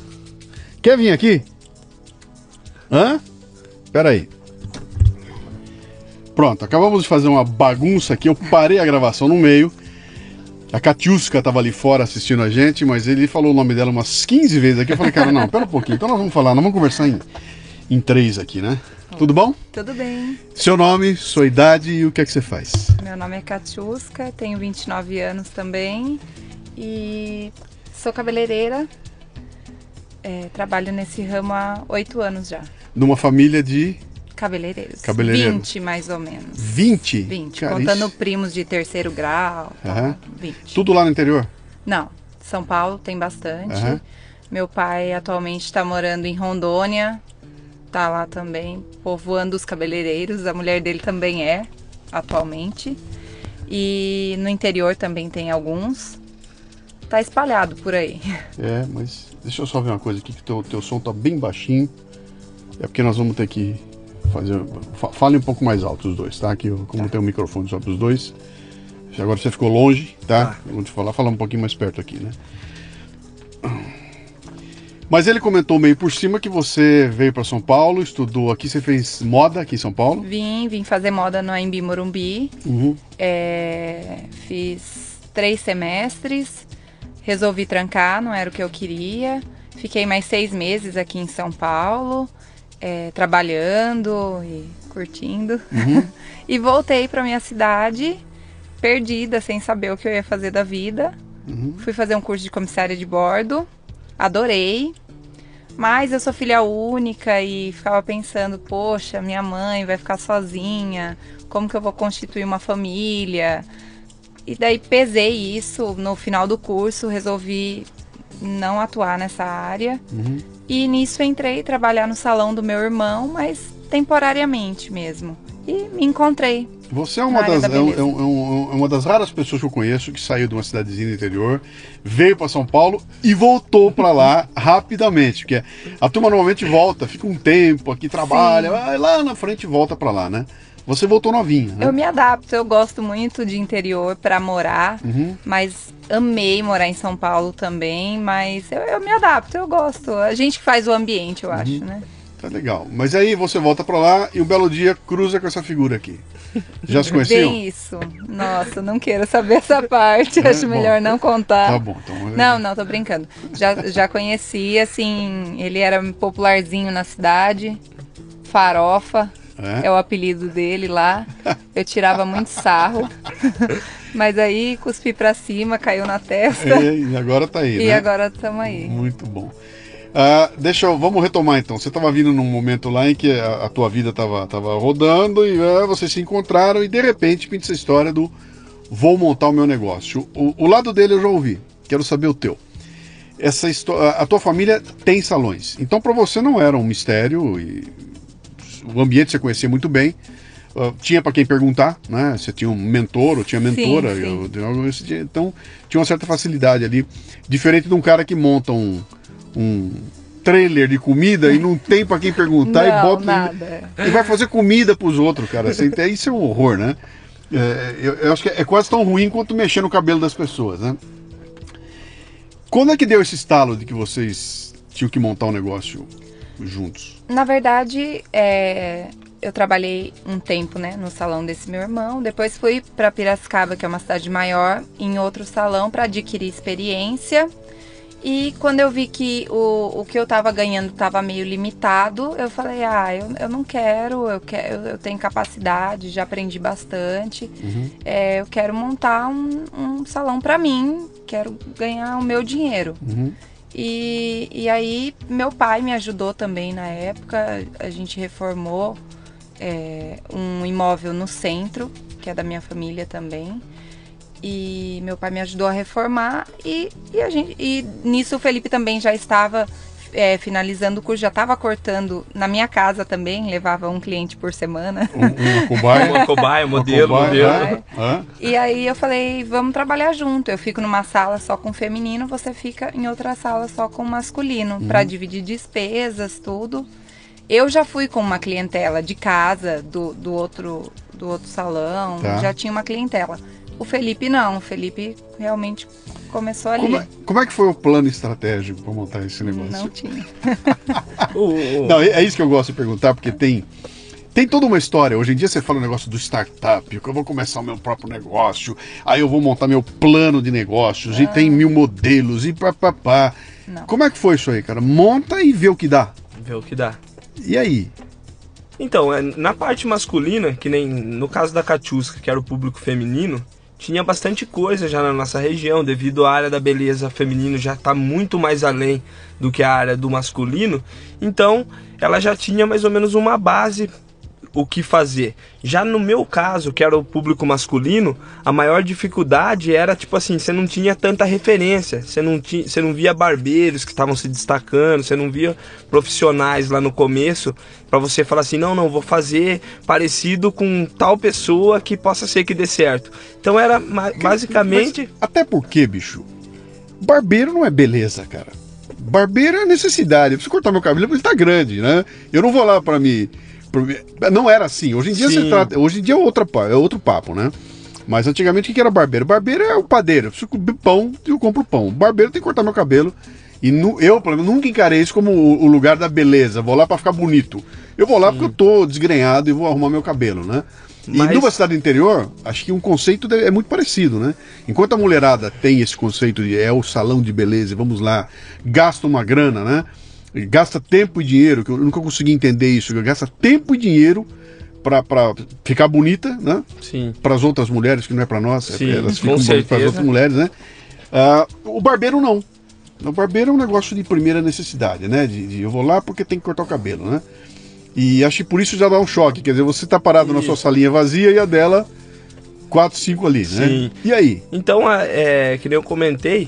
Quer vir aqui? Hã? Pera aí. Pronto, acabamos de fazer uma bagunça aqui. Eu parei a gravação no meio. A Katiuska tava ali fora assistindo a gente, mas ele falou o nome dela umas 15 vezes aqui. Eu falei, cara, não, pera um pouquinho. Então nós vamos falar, nós vamos conversar em, em três aqui, né? Tudo bom? Tudo bem. Seu nome, sua idade e o que é que você faz? Meu nome é Katiuska, tenho 29 anos também e sou cabeleireira. É, trabalho nesse ramo há 8 anos já. Numa família de Cabeleireiros. Cabeleireiro. 20 mais ou menos. 20? 20. Cara, contando isso- primos de terceiro grau. tal, Aham. 20. Tudo lá no interior? Não, São Paulo tem bastante. Aham. Meu pai atualmente está morando em Rondônia. Tá lá também, povoando os cabeleireiros. A mulher dele também é, atualmente. E no interior também tem alguns. Tá espalhado por aí. É, mas deixa eu só ver uma coisa aqui, que teu, teu som tá bem baixinho. É porque nós vamos ter que fazer. fa- Fale um pouco mais alto os dois, tá? Que eu, como tem um microfone só pros dois. Agora você ficou longe, tá? Eu vou te falar, falar um pouquinho mais perto aqui, né? Mas ele comentou meio por cima que você veio para São Paulo, estudou aqui, você fez moda aqui em São Paulo. Vim, vim fazer moda no AMB Morumbi. Uhum. É, fiz três semestres, resolvi trancar, não era o que eu queria. Fiquei mais seis meses aqui em São Paulo, é, trabalhando e curtindo. e voltei para minha cidade, perdida, sem saber o que eu ia fazer da vida. Fui fazer um curso de comissária de bordo, adorei. Mas eu sou filha única e ficava pensando, poxa, minha mãe vai ficar sozinha, como que eu vou constituir uma família? E daí pesei isso no final do curso, resolvi não atuar nessa área. E nisso entrei trabalhar no salão do meu irmão, mas temporariamente mesmo. E me encontrei. Você é uma, das, da é, um- é um- é um- é uma das raras pessoas que eu conheço que saiu de uma cidadezinha do interior, veio para São Paulo e voltou para lá rapidamente. Porque a turma normalmente volta, fica um tempo aqui, trabalha, vai lá na frente e volta para lá, né? Você voltou novinha, né? Eu me adapto, eu gosto muito de interior para morar, Uhum. mas amei morar em São Paulo também, mas eu, eu me adapto, eu gosto. A gente que faz o ambiente, eu acho, né? Tá legal. Mas aí você volta pra lá e um belo dia cruza com essa figura aqui. Já se conheciam? Bem isso. Nossa, não quero saber essa parte, É, acho bom. melhor não contar. Tá bom, então. Não, não, tô brincando. Já, já conheci, assim, ele era popularzinho na cidade, farofa, É? é o apelido dele lá. Eu tirava muito sarro. Mas aí cuspi pra cima, caiu na testa. E agora tá aí, E né? agora estamos aí. Muito bom. Ah, deixa eu, vamos retomar então. Você estava vindo num momento lá em que a, a tua vida estava tava rodando e ah, vocês se encontraram e de repente pinta essa história do vou montar o meu negócio. O, o lado dele eu já ouvi. Quero saber o teu. Essa a tua família tem salões. Então para você não era um mistério e o ambiente você conhecia muito bem. Ah, tinha para quem perguntar, né? Você tinha um mentor ou tinha mentora, sim. eu- eu- eu- então tinha uma certa facilidade ali, diferente de um cara que monta um, um trailer de comida e não tem para quem perguntar e Não, bota nada. e vai fazer comida pros outros, cara. Assim, isso é um horror, né? É, eu, eu acho que é quase tão ruim quanto mexer no cabelo das pessoas, né? Quando é que deu esse estalo de que vocês tinham que montar um negócio juntos? Na verdade, é, eu trabalhei um tempo, né, no salão desse meu irmão. Depois fui para Piracicaba, que é uma cidade maior, em outro salão para adquirir experiência. E quando eu vi que o, o que eu tava ganhando tava meio limitado, eu falei, ah, eu, eu não quero, eu, quero, eu, tenho capacidade, já aprendi bastante. É, eu quero montar um, um salão para mim, quero ganhar o meu dinheiro. Uhum. E, e aí, meu pai me ajudou também na época. A gente reformou é, um imóvel no centro, que é da minha família também. E meu pai me ajudou a reformar. E, e, a gente, e nisso o Felipe também já estava é, finalizando o curso, já estava cortando na minha casa também, levava um cliente por semana. Um, uma cobaia. Uma cobaia, modelo, uma cobaia, modelo. Hã? E aí eu falei, vamos trabalhar junto. Eu fico numa sala só com feminino, você fica em outra sala só com masculino, pra dividir despesas, tudo. Eu já fui com uma clientela de casa, do, do, outro, do outro salão, Tá. já tinha uma clientela. O Felipe não, o Felipe realmente começou ali. Como, é, como é que foi o plano estratégico para montar esse negócio? Não tinha. O- o- Não, é é isso que eu gosto de perguntar, porque tem, tem toda uma história. Hoje em dia você fala o negócio do startup, que eu vou começar o meu próprio negócio, aí eu vou montar meu plano de negócios, e tem mil modelos, e papapá. Como é que foi isso aí, cara? Monta e vê o que dá. Ver o que dá. E aí? Então, é, na parte masculina, que nem no caso da Catiusca, que era o público feminino, tinha bastante coisa já na nossa região, devido à área da beleza feminino já está muito mais além do que a área do masculino. Então, ela já tinha mais ou menos uma base o que fazer. Já no meu caso, que era o público masculino, a maior dificuldade era tipo assim, você não tinha tanta referência, você não tinha, você não via barbeiros que estavam se destacando, você não via profissionais lá no começo para você falar assim, não, não vou fazer parecido com tal pessoa que possa ser que dê certo. Então era basicamente Mas até porque, bicho, barbeiro não é beleza, cara. Barbeiro é necessidade. Eu preciso cortar meu cabelo porque ele tá grande, né? Eu não vou lá para me. Me- Não era assim. Hoje em dia Sim. você trata. Hoje em dia é, outra, é outro papo, né? Mas antigamente o que era barbeiro? Barbeiro é o padeiro. Eu preciso comer pão e eu compro pão. Barbeiro tem que cortar meu cabelo. E nu- eu, pelo menos, nunca encarei isso como o, o lugar da beleza. Vou lá para ficar bonito. Eu vou lá porque eu tô desgrenhado e vou arrumar meu cabelo, né? E Mas- numa cidade interior, acho que um conceito de- é muito parecido, né? Enquanto a mulherada tem esse conceito de é o salão de beleza, e vamos lá, gasta uma grana, né? Gasta tempo e dinheiro, que eu nunca consegui entender isso, gasta tempo e dinheiro pra, pra ficar bonita, né? sim. Para as outras mulheres, que não é para nós, é- Sim, elas com ficam bonitas para as outras mulheres, né? Ah, o barbeiro não. O barbeiro é um negócio de primeira necessidade, né? De, de eu vou lá porque tem que cortar o cabelo, né? E acho que por isso já dá um choque. Quer dizer, você tá parado na sua salinha vazia e a dela, quatro, cinco ali, né? Sim. E aí? Então, é, que nem eu comentei,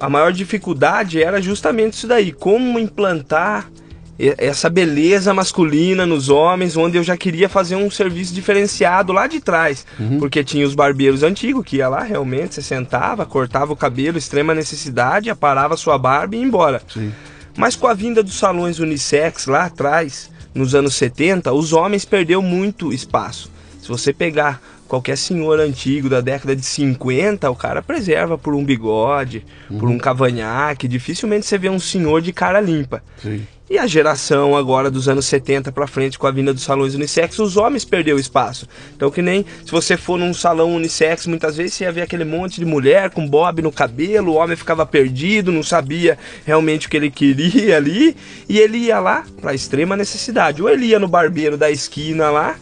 a maior dificuldade era justamente isso daí, como implantar essa beleza masculina nos homens, onde eu já queria fazer um serviço diferenciado lá de trás, porque tinha os barbeiros antigos que ia lá realmente, você sentava, cortava o cabelo, extrema necessidade, aparava sua barba e ia embora. Sim. Mas com a vinda dos salões unissex lá atrás, nos anos 70, os homens perdeu muito espaço. Se você pegar qualquer senhor antigo da década de 50, o cara preserva por um bigode, uhum. por um cavanhaque. Dificilmente você vê um senhor de cara limpa. Sim. E a geração agora dos anos 70 para frente, com a vinda dos salões unissex, os homens perderam espaço. Então, que nem se você for num salão unissex, muitas vezes você ia ver aquele monte de mulher com bob no cabelo, o homem ficava perdido, não sabia realmente o que ele queria ali, e ele ia lá para extrema necessidade. Ou ele ia no barbeiro da esquina lá,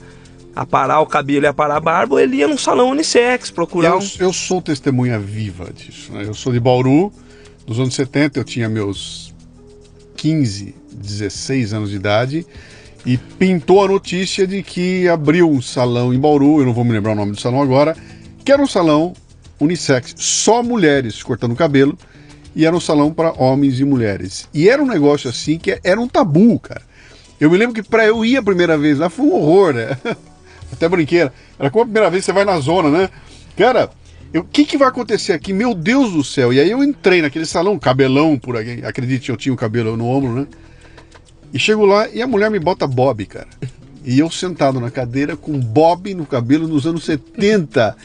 aparar o cabelo e aparar a barba, ou ele ia num salão unissex procurar. Eu, um... eu sou testemunha viva disso. Né? Eu sou de Bauru, nos anos 70, eu tinha meus 15, 16 anos de idade e pintou a notícia de que abriu um salão em Bauru, eu não vou me lembrar o nome do salão agora, que era um salão unissex, só mulheres cortando cabelo, e era um salão para homens e mulheres. E era um negócio assim que era um tabu, cara. Eu me lembro que para eu ir a primeira vez lá foi um horror, né? Até brinqueira. Era como a primeira vez que você vai na zona, né? Cara, o que, que vai acontecer aqui? Meu Deus do céu. E aí eu entrei naquele salão, cabelão por aqui. Acredite, eu tinha o cabelo no ombro, né? E chego lá e a mulher me bota bob, cara. E eu sentado na cadeira com bob no cabelo nos anos 70.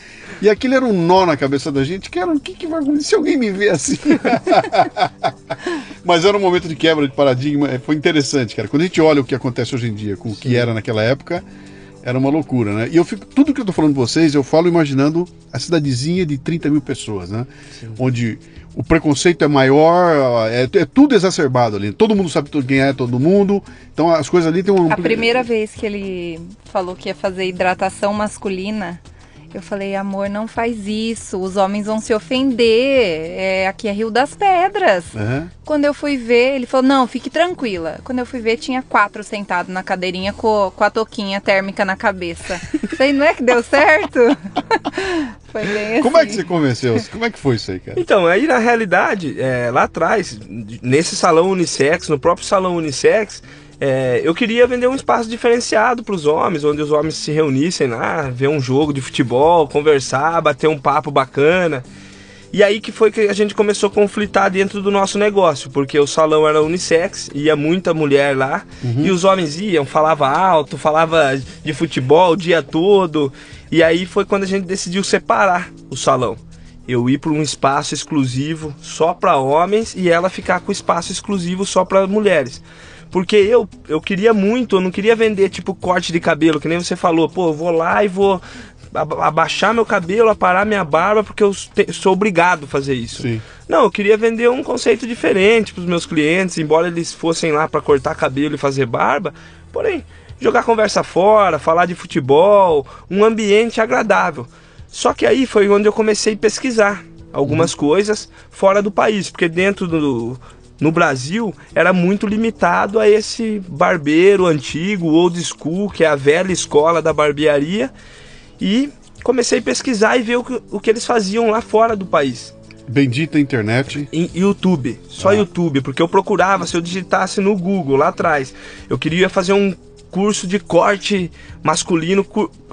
E aquilo era um nó na cabeça da gente, que era o que, que vai acontecer se alguém me ver assim? Mas era um momento de quebra de paradigma, foi interessante, cara. Quando a gente olha o que acontece hoje em dia com o que era naquela época, era uma loucura, né? E eu fico, tudo que eu tô falando pra vocês, eu falo imaginando a cidadezinha de 30 mil pessoas, né? Sim. Onde o preconceito é maior, é, é, tudo exacerbado ali. Todo mundo sabe quem é todo mundo. Então as coisas ali tem um. A primeira vez que ele falou que ia fazer hidratação masculina, eu falei, amor, não faz isso, os homens vão se ofender. É, aqui é Rio das Pedras. Uhum. Quando eu fui ver, ele falou, não, fique tranquila. Quando eu fui ver, tinha quatro sentados na cadeirinha com, com a toquinha térmica na cabeça. falei, não é que deu certo? foi bem assim. Como é que você convenceu? Como é que foi isso aí, cara? Então, aí na realidade, é, lá atrás, nesse salão unissex, no próprio salão unissex, é, eu queria vender um espaço diferenciado para os homens, onde os homens se reunissem lá, ver um jogo de futebol, conversar, bater um papo bacana. E aí que foi que a gente começou a conflitar dentro do nosso negócio, porque o salão era unissex, ia muita mulher lá, uhum. e os homens iam, falava alto, falava de futebol o dia todo. E aí foi quando a gente decidiu separar o salão. Eu ir para um espaço exclusivo só para homens e ela ficar com espaço exclusivo só para mulheres. Porque eu, eu queria muito, eu não queria vender tipo corte de cabelo, que nem você falou, pô, eu vou lá e vou abaixar meu cabelo, aparar minha barba, porque eu te, sou obrigado a fazer isso. Sim. Não, eu queria vender um conceito diferente para os meus clientes, embora eles fossem lá para cortar cabelo e fazer barba, porém, jogar conversa fora, falar de futebol, um ambiente agradável. Só que aí foi onde eu comecei a pesquisar algumas uhum. coisas fora do país, porque dentro do, no Brasil era muito limitado a esse barbeiro antigo, old school, que é a velha escola da barbearia. E comecei a pesquisar e ver o que, o que eles faziam lá fora do país. Bendita internet. Em YouTube, só ah. YouTube, porque eu procurava, se eu digitasse no Google lá atrás, eu queria fazer um curso de corte masculino,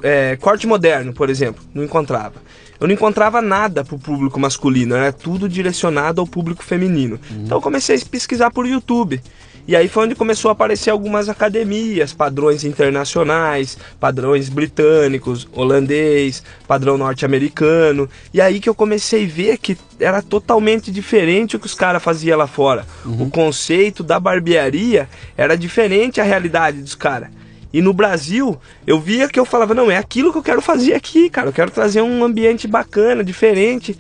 é, corte moderno, por exemplo, não encontrava eu não encontrava nada para o público masculino, era tudo direcionado ao público feminino. Uhum. Então eu comecei a pesquisar por YouTube. E aí foi onde começou a aparecer algumas academias, padrões internacionais, padrões britânicos, holandês, padrão norte-americano. E aí que eu comecei a ver que era totalmente diferente o que os caras faziam lá fora. Uhum. O conceito da barbearia era diferente a realidade dos caras. E no Brasil, eu via que eu falava, não, é aquilo que eu quero fazer aqui, cara. Eu quero trazer um ambiente bacana, diferente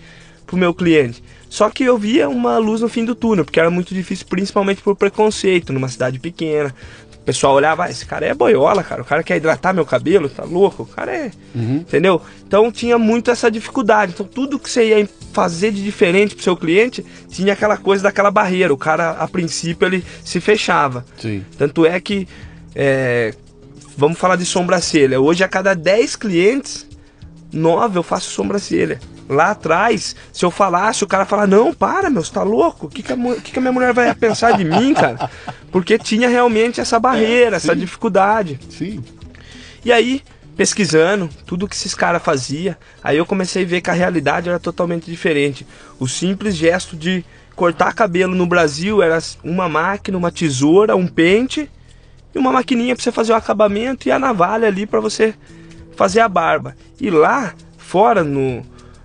pro meu cliente. Só que eu via uma luz no fim do túnel, porque era muito difícil, principalmente por preconceito, numa cidade pequena. O pessoal olhava, ah, esse cara é boiola, cara. O cara quer hidratar meu cabelo, tá louco? O cara é. Uhum. Entendeu? Então tinha muito essa dificuldade. Então tudo que você ia fazer de diferente pro seu cliente tinha aquela coisa daquela barreira. O cara, a princípio, ele se fechava. Sim. Tanto é que. É, Vamos falar de sobrancelha. Hoje, a cada 10 clientes, 9 eu faço sobrancelha. Lá atrás, se eu falasse, o cara fala: Não, para, meu, você tá louco? O que, que, a, que, que a minha mulher vai pensar de mim, cara? Porque tinha realmente essa barreira, essa dificuldade. Sim. E aí, pesquisando tudo que esses caras faziam, aí eu comecei a ver que a realidade era totalmente diferente. O simples gesto de cortar cabelo no Brasil era uma máquina, uma tesoura, um pente uma maquininha para você fazer o acabamento e a navalha ali para você fazer a barba. E lá, fora no,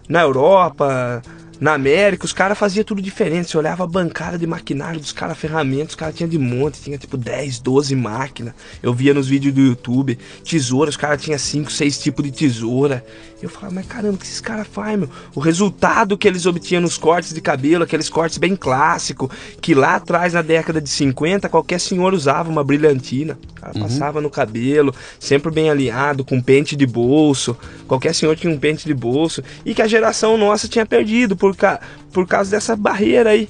na Europa, na América, os caras faziam tudo diferente. Você olhava a bancada de maquinário dos caras, ferramentas, os caras tinham de monte, tinha tipo 10, 12 máquinas. Eu via nos vídeos do YouTube, tesoura, os caras tinham 5, 6 tipos de tesoura. Eu falava, mas caramba, o que esses caras fazem, meu? O resultado que eles obtinham nos cortes de cabelo, aqueles cortes bem clássicos, que lá atrás, na década de 50, qualquer senhor usava uma brilhantina. O cara uhum. passava no cabelo, sempre bem alinhado, com pente de bolso. Qualquer senhor tinha um pente de bolso. E que a geração nossa tinha perdido por, ca... por causa dessa barreira aí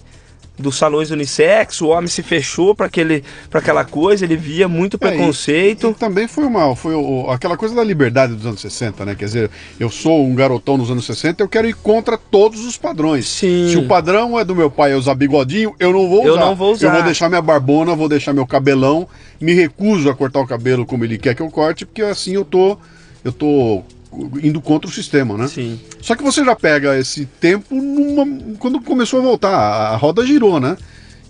dos salões unissex, o homem se fechou para aquele para aquela coisa, ele via muito preconceito. É, e, e, também foi uma foi o, aquela coisa da liberdade dos anos 60, né? Quer dizer, eu sou um garotão nos anos 60, eu quero ir contra todos os padrões. Sim. Se o padrão é do meu pai usar bigodinho, eu não vou usar. Eu não vou usar. Eu vou deixar minha barbona, vou deixar meu cabelão, me recuso a cortar o cabelo como ele quer que eu corte, porque assim eu tô eu tô indo contra o sistema, né? Sim. Só que você já pega esse tempo numa, quando começou a voltar, a roda girou, né?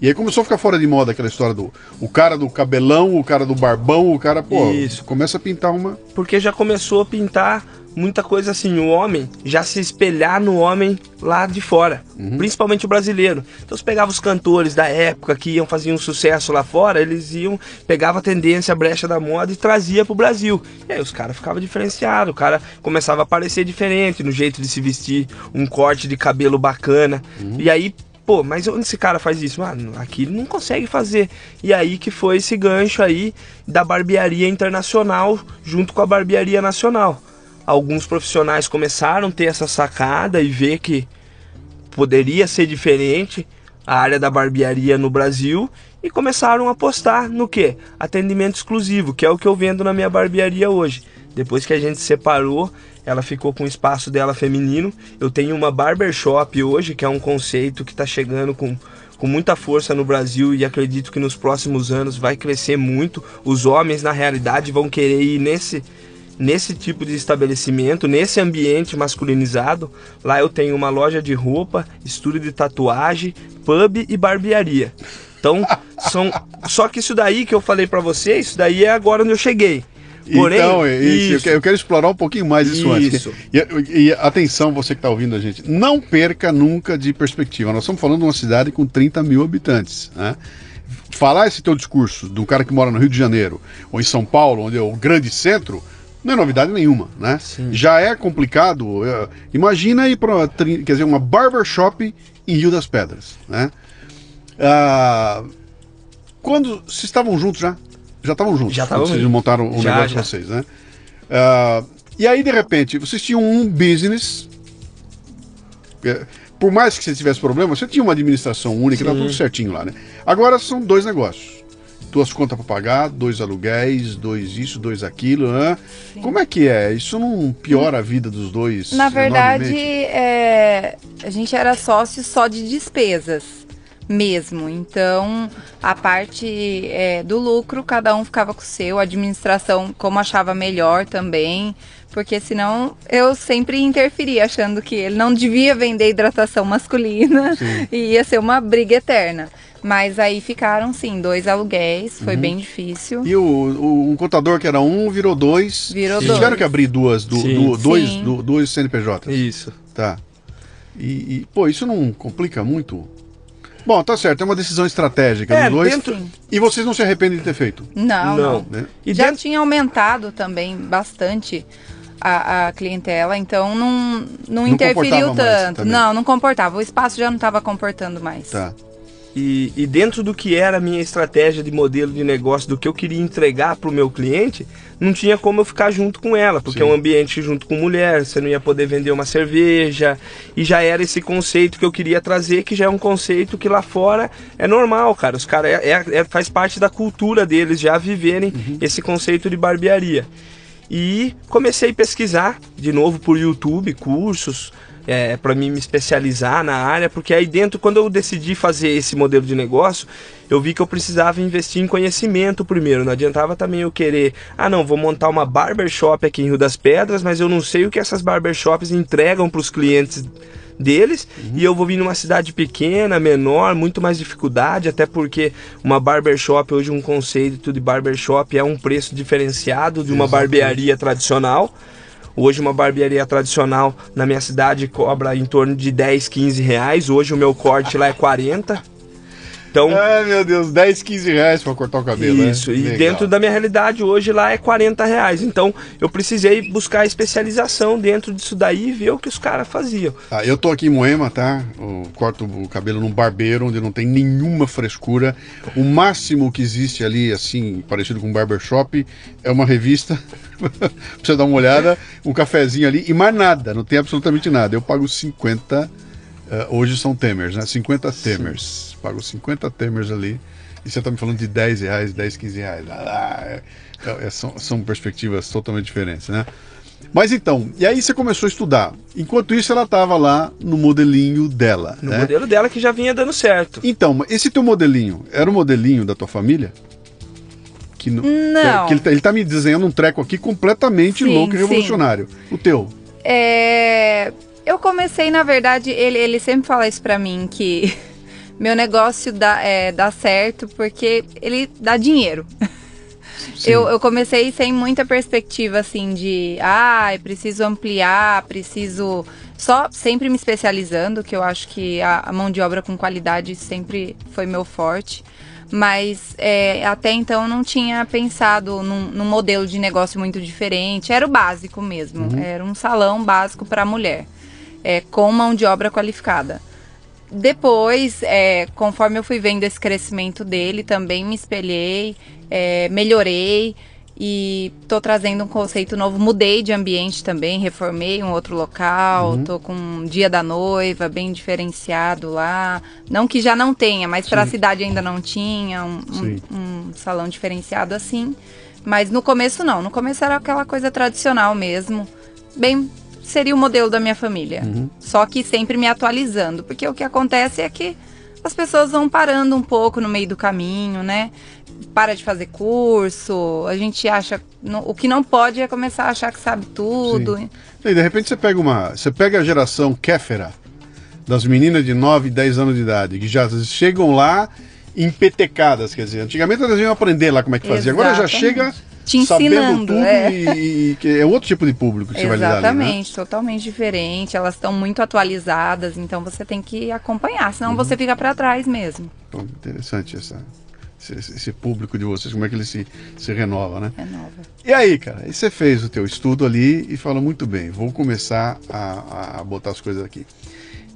E aí começou a ficar fora de moda aquela história do o cara do cabelão, o cara do barbão, o cara, pô, Isso. começa a pintar uma. Porque já começou a pintar muita coisa assim, o homem já se espelhar no homem lá de fora, uhum. principalmente o brasileiro. Então você pegava os cantores da época que iam fazer um sucesso lá fora, eles iam, pegava a tendência, a brecha da moda e trazia pro Brasil. E aí os caras ficavam diferenciados, o cara começava a parecer diferente no jeito de se vestir, um corte de cabelo bacana. Uhum. E aí pô, mas onde esse cara faz isso? Mano, aqui ele não consegue fazer. E aí que foi esse gancho aí da barbearia internacional junto com a barbearia nacional alguns profissionais começaram a ter essa sacada e ver que poderia ser diferente a área da barbearia no Brasil e começaram a apostar no que? Atendimento exclusivo, que é o que eu vendo na minha barbearia hoje. Depois que a gente separou, ela ficou com o espaço dela feminino. Eu tenho uma barbershop hoje, que é um conceito que está chegando com, com muita força no Brasil e acredito que nos próximos anos vai crescer muito. Os homens, na realidade, vão querer ir nesse, nesse tipo de estabelecimento, nesse ambiente masculinizado, lá eu tenho uma loja de roupa, estúdio de tatuagem, pub e barbearia. Então, são só que isso daí que eu falei para você, isso daí é agora onde eu cheguei. Porém, então, isso, isso. Eu, quero, explorar um pouquinho mais isso, isso. antes. E, e, atenção, você que está ouvindo a gente, não perca nunca de perspectiva. Nós estamos falando de uma cidade com 30 mil habitantes. Né? Falar esse teu discurso um cara que mora no Rio de Janeiro ou em São Paulo, onde é o grande centro, não é novidade nenhuma, né? Sim. Já é complicado. Uh, imagina ir para quer dizer, uma barbershop em Rio das Pedras, né? Uh, quando vocês estavam juntos já? Já estavam juntos? Já estavam Vocês montaram o já, negócio já. de vocês, né? Uh, e aí, de repente, vocês tinham um business. É, por mais que você tivesse problema, você tinha uma administração única, estava tudo certinho lá, né? Agora são dois negócios duas contas para pagar, dois aluguéis, dois isso, dois aquilo, né? Como é que é? Isso não piora a vida dos dois? Na verdade, é, a gente era sócio só de despesas mesmo. Então, a parte é, do lucro, cada um ficava com o seu, a administração como achava melhor também. Porque senão eu sempre interferia, achando que ele não devia vender hidratação masculina Sim. e ia ser uma briga eterna. Mas aí ficaram, sim, dois aluguéis, foi uhum. bem difícil. E o, o, um contador que era um virou dois. Virou Vocês dois. tiveram que abrir duas, do, do, dois, do, dois CNPJs. Isso. Tá. E, e, pô, isso não complica muito? Bom, tá certo, é uma decisão estratégica é, dos dois. Dentro... E vocês não se arrependem de ter feito? Não, não. não. Né? E Já dentro... tinha aumentado também bastante a, a clientela, então não, não, não interferiu tanto. Não, não comportava. O espaço já não estava comportando mais. Tá. E, e, dentro do que era a minha estratégia de modelo de negócio, do que eu queria entregar para o meu cliente, não tinha como eu ficar junto com ela, porque Sim. é um ambiente junto com mulher, você não ia poder vender uma cerveja, e já era esse conceito que eu queria trazer, que já é um conceito que lá fora é normal, cara. Os caras é, é, é, faz parte da cultura deles já viverem uhum. esse conceito de barbearia. E comecei a pesquisar de novo por YouTube, cursos, é, para mim me especializar na área, porque aí dentro, quando eu decidi fazer esse modelo de negócio, eu vi que eu precisava investir em conhecimento primeiro. Não adiantava também eu querer, ah não, vou montar uma barbershop aqui em Rio das Pedras, mas eu não sei o que essas barbershops entregam para os clientes deles uhum. e eu vou vir numa cidade pequena, menor, muito mais dificuldade, até porque uma barbershop hoje um conceito de barbershop é um preço diferenciado de uma Exatamente. barbearia tradicional Hoje uma barbearia tradicional na minha cidade cobra em torno de 10, 15 reais. Hoje o meu corte lá é 40. Então, Ai, meu Deus, 10, 15 reais para cortar o cabelo. Né? Isso, né? e Legal. dentro da minha realidade hoje lá é 40 reais. Então eu precisei buscar especialização dentro disso daí e ver o que os caras faziam. Tá, eu tô aqui em Moema, tá? Eu corto o cabelo num barbeiro onde não tem nenhuma frescura. O máximo que existe ali, assim, parecido com um barbershop, é uma revista. pra você dar uma olhada, um cafezinho ali e mais nada, não tem absolutamente nada. Eu pago 50. Uh, hoje são temers, né? 50 temers pago 50 temers ali e você está me falando de 10 reais, 10, 15 reais. Ah, é, é, são, são perspectivas totalmente diferentes, né? Mas então, e aí você começou a estudar. Enquanto isso, ela estava lá no modelinho dela. No né? modelo dela que já vinha dando certo. Então, esse teu modelinho era o modelinho da tua família? Que não. não. Que ele, tá, ele tá me desenhando um treco aqui completamente sim, louco e revolucionário. Sim. O teu? É. Eu comecei, na verdade, ele, ele sempre fala isso pra mim, que meu negócio dá, é, dá certo porque ele dá dinheiro. Eu, eu, comecei sem muita perspectiva assim de ah, preciso ampliar, preciso. Só sempre me especializando, que eu acho que a, a mão de obra com qualidade sempre foi meu forte. Mas é, até então não tinha pensado num, num, modelo de negócio muito diferente. Era o básico mesmo. Uhum. Era um salão básico para mulher, é, com mão de obra qualificada. Depois, é, conforme eu fui vendo esse crescimento dele, também me espelhei, é, melhorei e tô trazendo um conceito novo. Mudei de ambiente também, reformei um outro local, uhum. tô com um dia da noiva bem diferenciado lá. Não que já não tenha, mas para a cidade ainda não tinha um, um, um salão diferenciado assim. Mas no começo não, no começo era aquela coisa tradicional mesmo, bem seria o modelo da minha família. Uhum. Só que sempre me atualizando, porque o que acontece é que as pessoas vão parando um pouco no meio do caminho, né? Para de fazer curso, a gente acha. O que não pode é começar a achar que sabe tudo. Sim. E de repente você pega uma. Você pega a geração Kéfera, das meninas de 9, 10 anos de idade, que já chegam lá empetecadas, quer dizer, antigamente elas iam aprender lá como é que fazia, Exatamente. agora já chega te ensinando. é. E, e, é outro tipo de público que você vai lidar Exatamente, né? totalmente diferente. Elas estão muito atualizadas, então você tem que acompanhar, senão uhum. você fica para trás mesmo. Então, interessante essa, esse, esse, público de vocês, como é que ele se, se renova, né? Renova. E aí, cara, aí você fez o teu estudo ali e falou, muito bem, vou começar a, a botar as coisas aqui.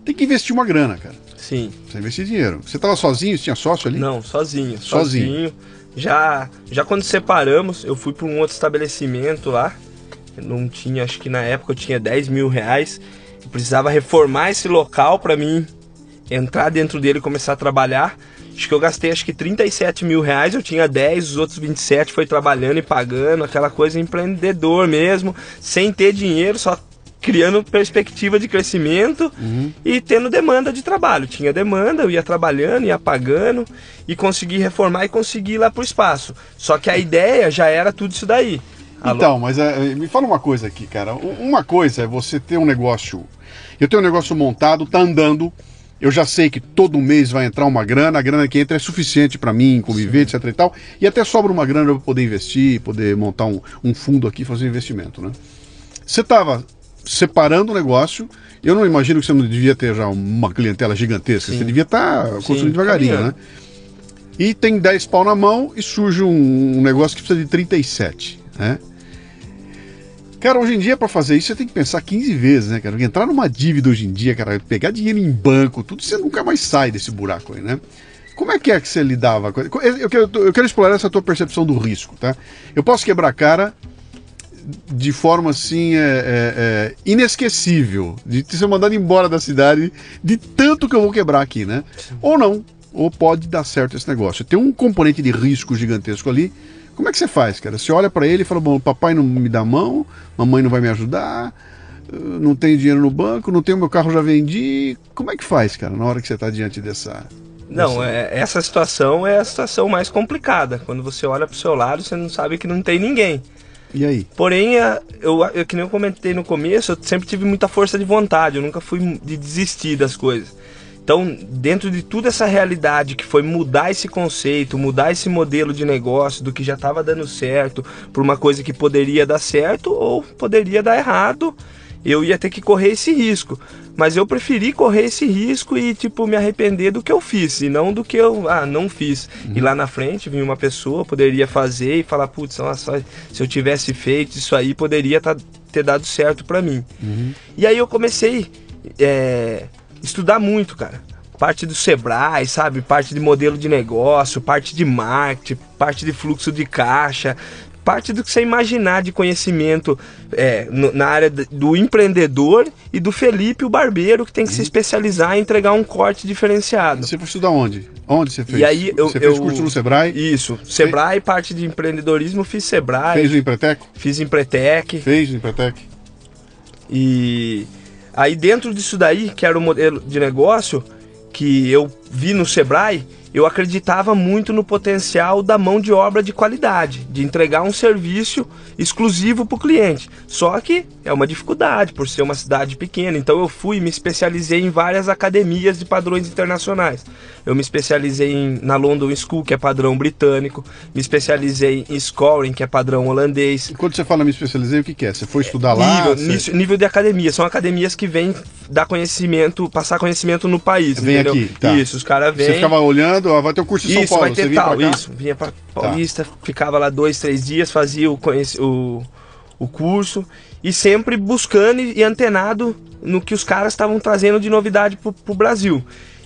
Tem que investir uma grana, cara. Sim. Você investir dinheiro. Você estava sozinho? Você tinha sócio ali? Não, sozinho. Sozinho. sozinho já, já quando separamos, eu fui para um outro estabelecimento lá. Não tinha, acho que na época eu tinha 10 mil reais. Eu precisava reformar esse local para mim entrar dentro dele e começar a trabalhar. Acho que eu gastei acho que 37 mil reais, eu tinha 10, os outros 27 foi trabalhando e pagando, aquela coisa empreendedor mesmo, sem ter dinheiro, só criando perspectiva de crescimento uhum. e tendo demanda de trabalho. Tinha demanda, eu ia trabalhando, ia pagando e consegui reformar e consegui ir lá pro espaço. Só que a ideia já era tudo isso daí. Então, mas é, me fala uma coisa aqui, cara. Uma coisa é você ter um negócio. Eu tenho um negócio montado, tá andando. Eu já sei que todo mês vai entrar uma grana, a grana que entra é suficiente para mim conviver, Sim. etc e tal. E até sobra uma grana para poder investir, poder montar um, um fundo aqui, fazer um investimento, né? Você estava separando o negócio. Eu não imagino que você não devia ter já uma clientela gigantesca. Sim. Você devia estar tá construindo devagarinho, né? E tem 10 pau na mão e surge um, um negócio que precisa de 37, né? Cara, hoje em dia, para fazer isso, você tem que pensar 15 vezes, né, cara? Entrar numa dívida hoje em dia, cara, pegar dinheiro em banco, tudo, você nunca mais sai desse buraco aí, né? Como é que é que você lidava com eu quero, eu quero explorar essa tua percepção do risco, tá? Eu posso quebrar a cara de forma assim é, é, é, inesquecível, de ser mandado embora da cidade, de tanto que eu vou quebrar aqui, né? Ou não, ou pode dar certo esse negócio. Tem um componente de risco gigantesco ali. Como é que você faz, cara? Você olha para ele e fala: bom, papai não me dá mão, mamãe não vai me ajudar, não tenho dinheiro no banco, não tenho meu carro já vendi. Como é que faz, cara, na hora que você está diante dessa não, é, essa situação é a situação mais complicada. Quando você olha para o seu lado, você não sabe que não tem ninguém. E aí? Porém, eu, eu, que nem eu comentei no começo, eu sempre tive muita força de vontade, eu nunca fui de desistir das coisas. Então, dentro de toda essa realidade que foi mudar esse conceito, mudar esse modelo de negócio do que já estava dando certo por uma coisa que poderia dar certo ou poderia dar errado, eu ia ter que correr esse risco. Mas eu preferi correr esse risco e, tipo, me arrepender do que eu fiz, e não do que eu, ah, não fiz. Uhum. E lá na frente vinha uma pessoa, poderia fazer e falar, putz, nossa, se eu tivesse feito isso aí, poderia tá, ter dado certo para mim. Uhum. E aí eu comecei é, estudar muito, cara. Parte do Sebrae, sabe? Parte de modelo de negócio, parte de marketing, parte de fluxo de caixa, parte do que você imaginar de conhecimento é, no, na área do empreendedor e do Felipe, o barbeiro, que tem que uhum. se especializar em entregar um corte diferenciado. Você foi estudar onde? Onde você fez? E aí eu, você fez eu, curso no Sebrae? Isso. Sebrae, parte de empreendedorismo, fiz Sebrae. Fez o Empretec? Fiz Empretec. Fez o Empretec. E Aí dentro disso daí, que era o modelo de negócio que eu vi no Sebrae, eu acreditava muito no potencial da mão de obra de qualidade, de entregar um serviço exclusivo para o cliente. Só que é uma dificuldade por ser uma cidade pequena. Então eu fui e me especializei em várias academias de padrões internacionais. Eu me especializei em, na London School, que é padrão britânico, me especializei em Scoring, que é padrão holandês. E quando você fala me especializei, o que, que é? Você foi estudar lá? Nível, você... nível de academia. São academias que vêm dar conhecimento, passar conhecimento no país. Vem entendeu? aqui. Tá. Isso, os caras vêm. Você ficava olhando, ó, vai ter o um curso em São isso, Paulo. Vai ter você tal, isso. Vinha para tá. Paulista, tá. ficava lá dois, três dias, fazia o, o, o curso e sempre buscando e antenado no que os caras estavam trazendo de novidade para o Brasil.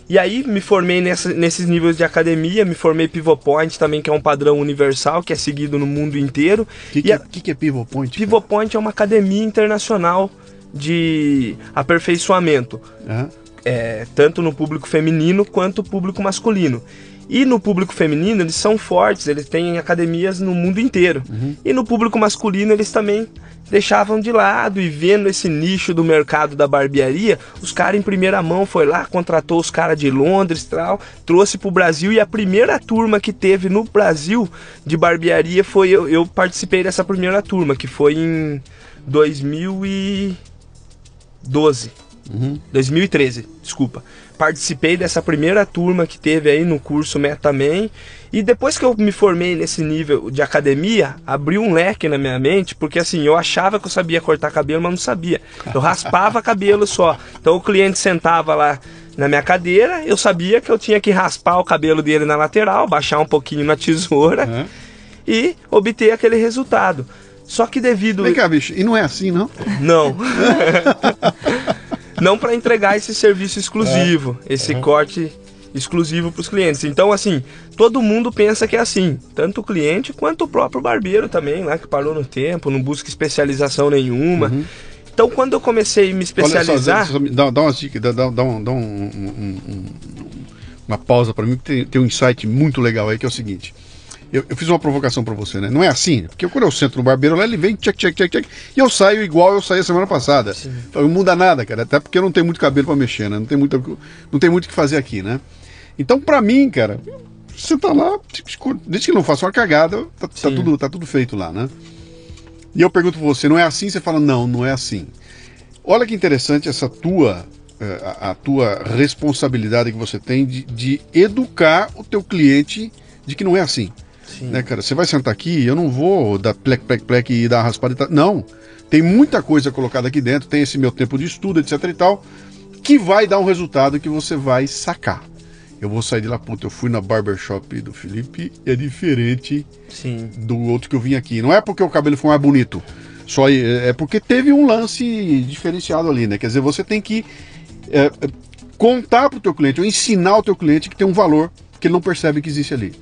E aí me formei nessa, nesses níveis de academia, me formei Pivot Point também, que é um padrão universal, que é seguido no mundo inteiro. O que, que, é, que, que, é Pivot Point? Pivot Point é uma academia internacional de aperfeiçoamento. Uhum. É, tanto no público feminino quanto público masculino. E no público feminino eles são fortes, eles têm academias no mundo inteiro. Uhum. E no público masculino eles também deixavam de lado e vendo esse nicho do mercado da barbearia, os caras em primeira mão foi lá, contratou os caras de Londres, tal, trouxe para o Brasil e a primeira turma que teve no Brasil de barbearia foi eu, eu participei dessa primeira turma, que foi em 2012. Uhum. 2013, desculpa. Participei dessa primeira turma que teve aí no curso MetaMan. E depois que eu me formei nesse nível de academia, abriu um leque na minha mente, porque assim, eu achava que eu sabia cortar cabelo, mas não sabia. Eu raspava cabelo só. Então o cliente sentava lá na minha cadeira, eu sabia que eu tinha que raspar o cabelo dele na lateral, baixar um pouquinho na tesoura uhum. e obter aquele resultado. Só que devido. Vem cá, bicho, e não é assim, não? Não. não para entregar esse serviço exclusivo, é. esse uhum. corte exclusivo para os clientes. Então, assim, todo mundo pensa que é assim, tanto o cliente quanto o próprio barbeiro também, lá que parou no tempo, não busca especialização nenhuma. Uhum. Então, quando eu comecei a me especializar. Só, dá, dá umas dicas, dá, dá, dá, um, um, um, um, uma pausa para mim, tem, tem um insight muito legal aí que é o seguinte. Eu, eu, fiz uma provocação para você, né? Não é assim, porque quando eu sento no barbeiro lá, ele vem, tchac, tchac, tchac, tchac, e eu saio igual eu saí a semana passada. Então, não muda nada, cara, até porque eu não tenho muito cabelo para mexer, né? Não tem muito, não tem muito o que fazer aqui, né? Então, para mim, cara, você tá lá, desde que não faça uma cagada, tá, tá, tudo, tá tudo feito lá, né? E eu pergunto pra você, não é assim? Você fala, não, não é assim. Olha que interessante essa tua, eh, a, a tua responsabilidade que você tem de, de educar o teu cliente de que não é assim. Sim. Né, cara? Você vai sentar aqui, eu não vou dar plec, plec, plec e dar uma raspada e tal. Não. Tem muita coisa colocada aqui dentro, tem esse meu tempo de estudo, etc e tal, que vai dar um resultado que você vai sacar. Eu vou sair de lá, puta, eu fui na barbershop do Felipe, é diferente Sim. do outro que eu vim aqui. Não é porque o cabelo foi mais bonito, só é, é porque teve um lance diferenciado ali, né? Quer dizer, você tem que é, é contar para o teu cliente, ou ensinar o teu cliente que tem um valor que ele não percebe que existe ali.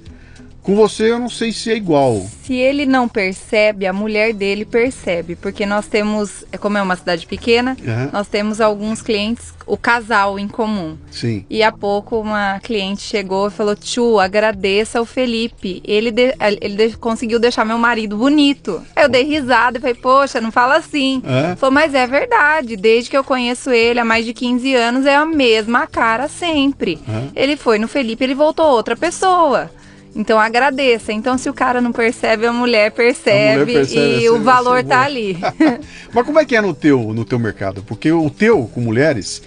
Com você eu não sei se é igual. Se ele não percebe, a mulher dele percebe, porque nós temos, é como é uma cidade pequena, uhum. nós temos alguns clientes, o casal em comum. Sim. E há pouco uma cliente chegou e falou: "Tio, agradeça o Felipe. Ele de, ele de, conseguiu deixar meu marido bonito". Eu dei risada e falei: "Poxa, não fala assim". É? Falou: "Mas é verdade. Desde que eu conheço ele há mais de 15 anos é a mesma cara sempre. Uhum. Ele foi no Felipe, ele voltou outra pessoa". Então agradeça. Então se o cara não percebe, a mulher percebe, a mulher percebe e o valor tá ali. Mas como é que é no teu, no teu mercado? Porque o teu, com mulheres,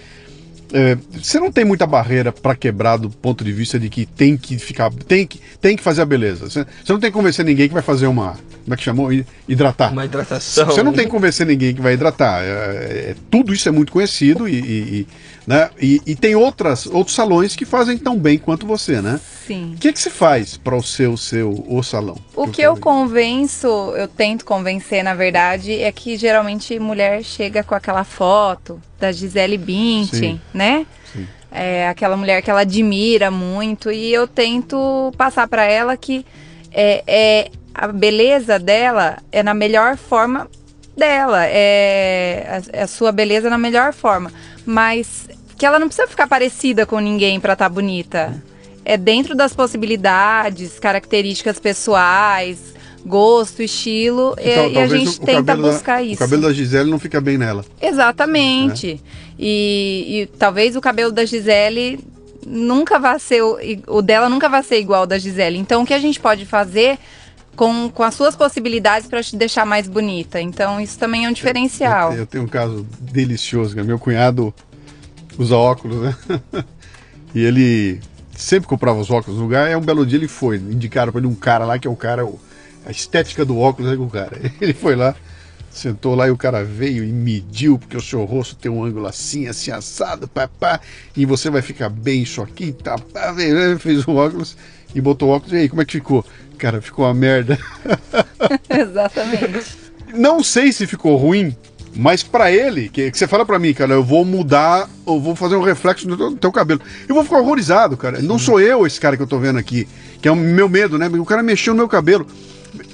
é, você não tem muita barreira para quebrar do ponto de vista de que tem que ficar, tem que, tem que fazer a beleza. Você, você não tem que convencer ninguém que vai fazer uma, como é que chamou? Hidratar. Uma hidratação. Você não tem que convencer ninguém que vai hidratar. É, é, tudo isso é muito conhecido e, e, né? e, e tem outras, outros salões que fazem tão bem quanto você, né? Sim. O que, que você faz para o seu, seu o salão? O que eu convenço, eu tento convencer, na verdade, é que geralmente mulher chega com aquela foto da Gisele Bündchen, né? Sim. É aquela mulher que ela admira muito e eu tento passar para ela que é, é a beleza dela é na melhor forma dela, é a, a, sua beleza na melhor forma, mas que ela não precisa ficar parecida com ninguém para estar tá bonita. É dentro das possibilidades, características pessoais, gosto, estilo, então, e, e a gente tenta buscar da, isso. O cabelo da Gisele não fica bem nela. Exatamente. É. E, e talvez o cabelo da Gisele nunca vai ser o, o dela nunca vai ser igual ao da Gisele. Então o que a gente pode fazer com, com as suas possibilidades para te deixar mais bonita. Então, isso também é um diferencial. Eu, eu, tenho um caso delicioso, meu cunhado usa óculos, né? e ele sempre comprava os óculos no lugar, e um belo dia ele foi, indicaram para ele um cara lá, que é o cara, a estética do óculos é o cara. Ele foi lá, sentou lá e o cara veio e mediu, porque o seu rosto tem um ângulo assim, assim, assado, papá, e você vai ficar bem isso aqui, tá, pá, fez o óculos e botou óculos, e aí, como é que ficou? Cara, ficou uma merda. Exatamente. Não sei se ficou ruim, mas para ele, que, que, você fala para mim, cara, eu vou mudar, eu vou fazer um reflexo no teu, no teu, cabelo. Eu vou ficar horrorizado, cara. Não sou eu esse cara que eu tô vendo aqui, que é o meu medo, né? O cara mexeu no meu cabelo.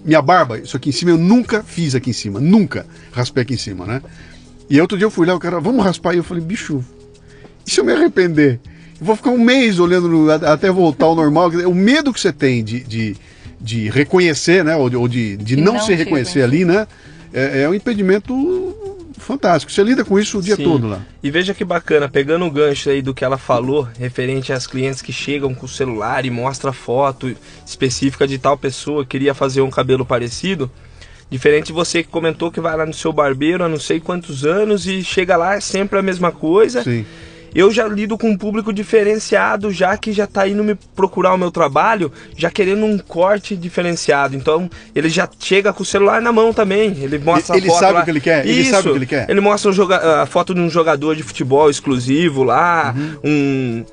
Minha barba, isso aqui em cima, eu nunca fiz aqui em cima. Nunca raspei aqui em cima, né? E outro dia eu fui lá, o cara, vamos raspar. E eu falei, bicho, e se eu me arrepender? Vou ficar um mês olhando no, até voltar ao normal. O medo que você tem de, de de reconhecer, né? Ou de, ou de, de não, não, se reconhecer ali, né? É, é, um impedimento fantástico. Você lida com isso o dia Sim. todo lá. E veja que bacana, pegando o gancho aí do que ela falou, referente às clientes que chegam com o celular e mostra foto específica de tal pessoa que queria fazer um cabelo parecido. Diferente de você que comentou que vai lá no seu barbeiro há não sei quantos anos e chega lá é sempre a mesma coisa. Sim eu já lido com um público diferenciado, já que já está indo me procurar o meu trabalho, já querendo um corte diferenciado. Então, ele já chega com o celular na mão também. Ele mostra ele, a foto. sabe lá. o que ele quer? Ele Isso. sabe o que ele quer. Ele mostra a foto de um jogador de futebol exclusivo lá, uhum. um,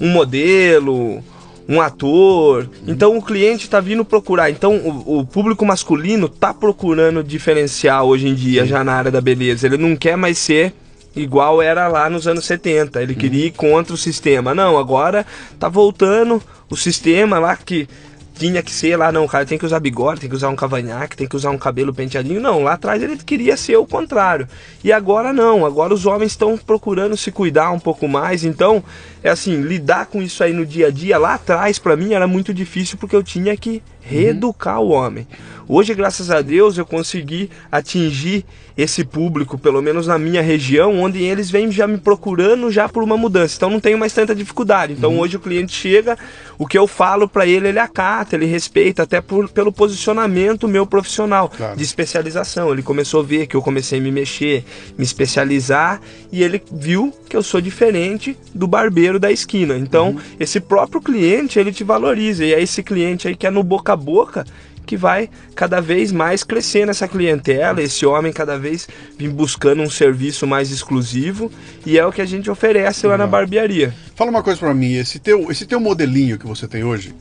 um modelo um ator. Uhum. Então o cliente está vindo procurar. Então o, o, público masculino está procurando diferencial hoje em dia Sim. já na área da beleza. Ele não quer mais ser igual era lá nos anos 70. Ele queria ir contra o sistema. Não, agora tá voltando o sistema lá que tinha que ser lá, não, cara tem que usar bigode, tem que usar um cavanhaque, tem que usar um cabelo penteadinho. Não, lá atrás ele queria ser o contrário. E agora não, agora os homens estão procurando se cuidar um pouco mais. Então, é assim, lidar com isso aí no dia a dia, lá atrás para mim era muito difícil porque eu tinha que reeducar uhum. o homem. Hoje, graças a Deus, eu consegui atingir esse público, pelo menos na minha região, onde eles vêm já me procurando já por uma mudança. Então não tenho mais tanta dificuldade. Então uhum. hoje o cliente chega, o que eu falo para ele, ele acata, ele respeita, até por, pelo posicionamento meu profissional claro. de especialização. Ele começou a ver que eu comecei a me mexer, me especializar e ele viu que eu sou diferente do barbeiro da esquina. Então uhum. esse próprio cliente ele te valoriza e é esse cliente aí que é no boca a boca que vai cada vez mais crescer nessa clientela, esse homem cada vez vem buscando um serviço mais exclusivo e é o que a gente oferece lá na barbearia. Fala uma coisa para mim, esse teu, esse teu modelinho que você tem hoje,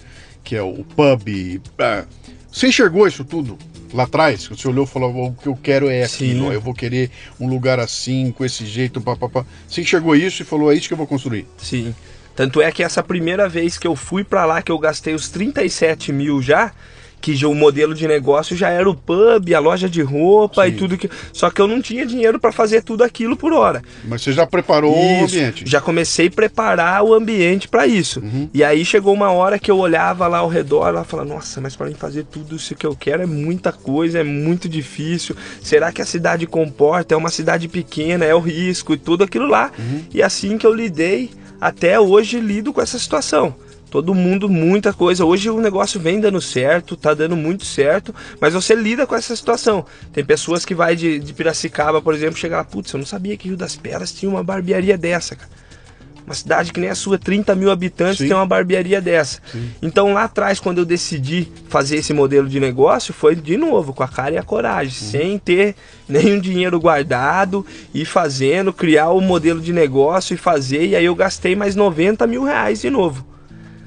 que é o pub, é, você enxergou isso tudo lá atrás? Você olhou e falou, o que eu quero é aquilo, eu vou querer um lugar assim, com esse jeito, papapá. Você enxergou isso e falou, é isso que eu vou construir? Sim. Tanto é que essa primeira vez que eu fui para lá, que eu gastei os 37 mil já, que o modelo de negócio já era o pub, a loja de roupa Sim. e tudo que. Só que eu não tinha dinheiro para fazer tudo aquilo por hora. Mas você já preparou isso, o ambiente? Já comecei a preparar o ambiente para isso. Uhum. E aí chegou uma hora que eu olhava lá ao redor, lá falava, nossa, mas para mim fazer tudo isso que eu quero é muita coisa, é muito difícil. Será que a cidade comporta? É uma cidade pequena, é o risco e tudo aquilo lá. Uhum. E assim que eu lidei, até hoje lido com essa situação todo mundo, muita coisa. Hoje o negócio vem dando certo, tá dando muito certo, mas você lida com essa situação. Tem pessoas que vai de, de Piracicaba, por exemplo, chegar lá, putz, eu não sabia que Rio das Pedras tinha uma barbearia dessa, cara. uma cidade que nem a sua, 30 mil habitantes, Sim. tem uma barbearia dessa. Sim. Então lá atrás, quando eu decidi fazer esse modelo de negócio, foi de novo, com a cara e a coragem, Uhum. sem ter nenhum dinheiro guardado, e fazendo, criar o modelo de negócio e fazer, e aí eu gastei mais 90 mil reais de novo.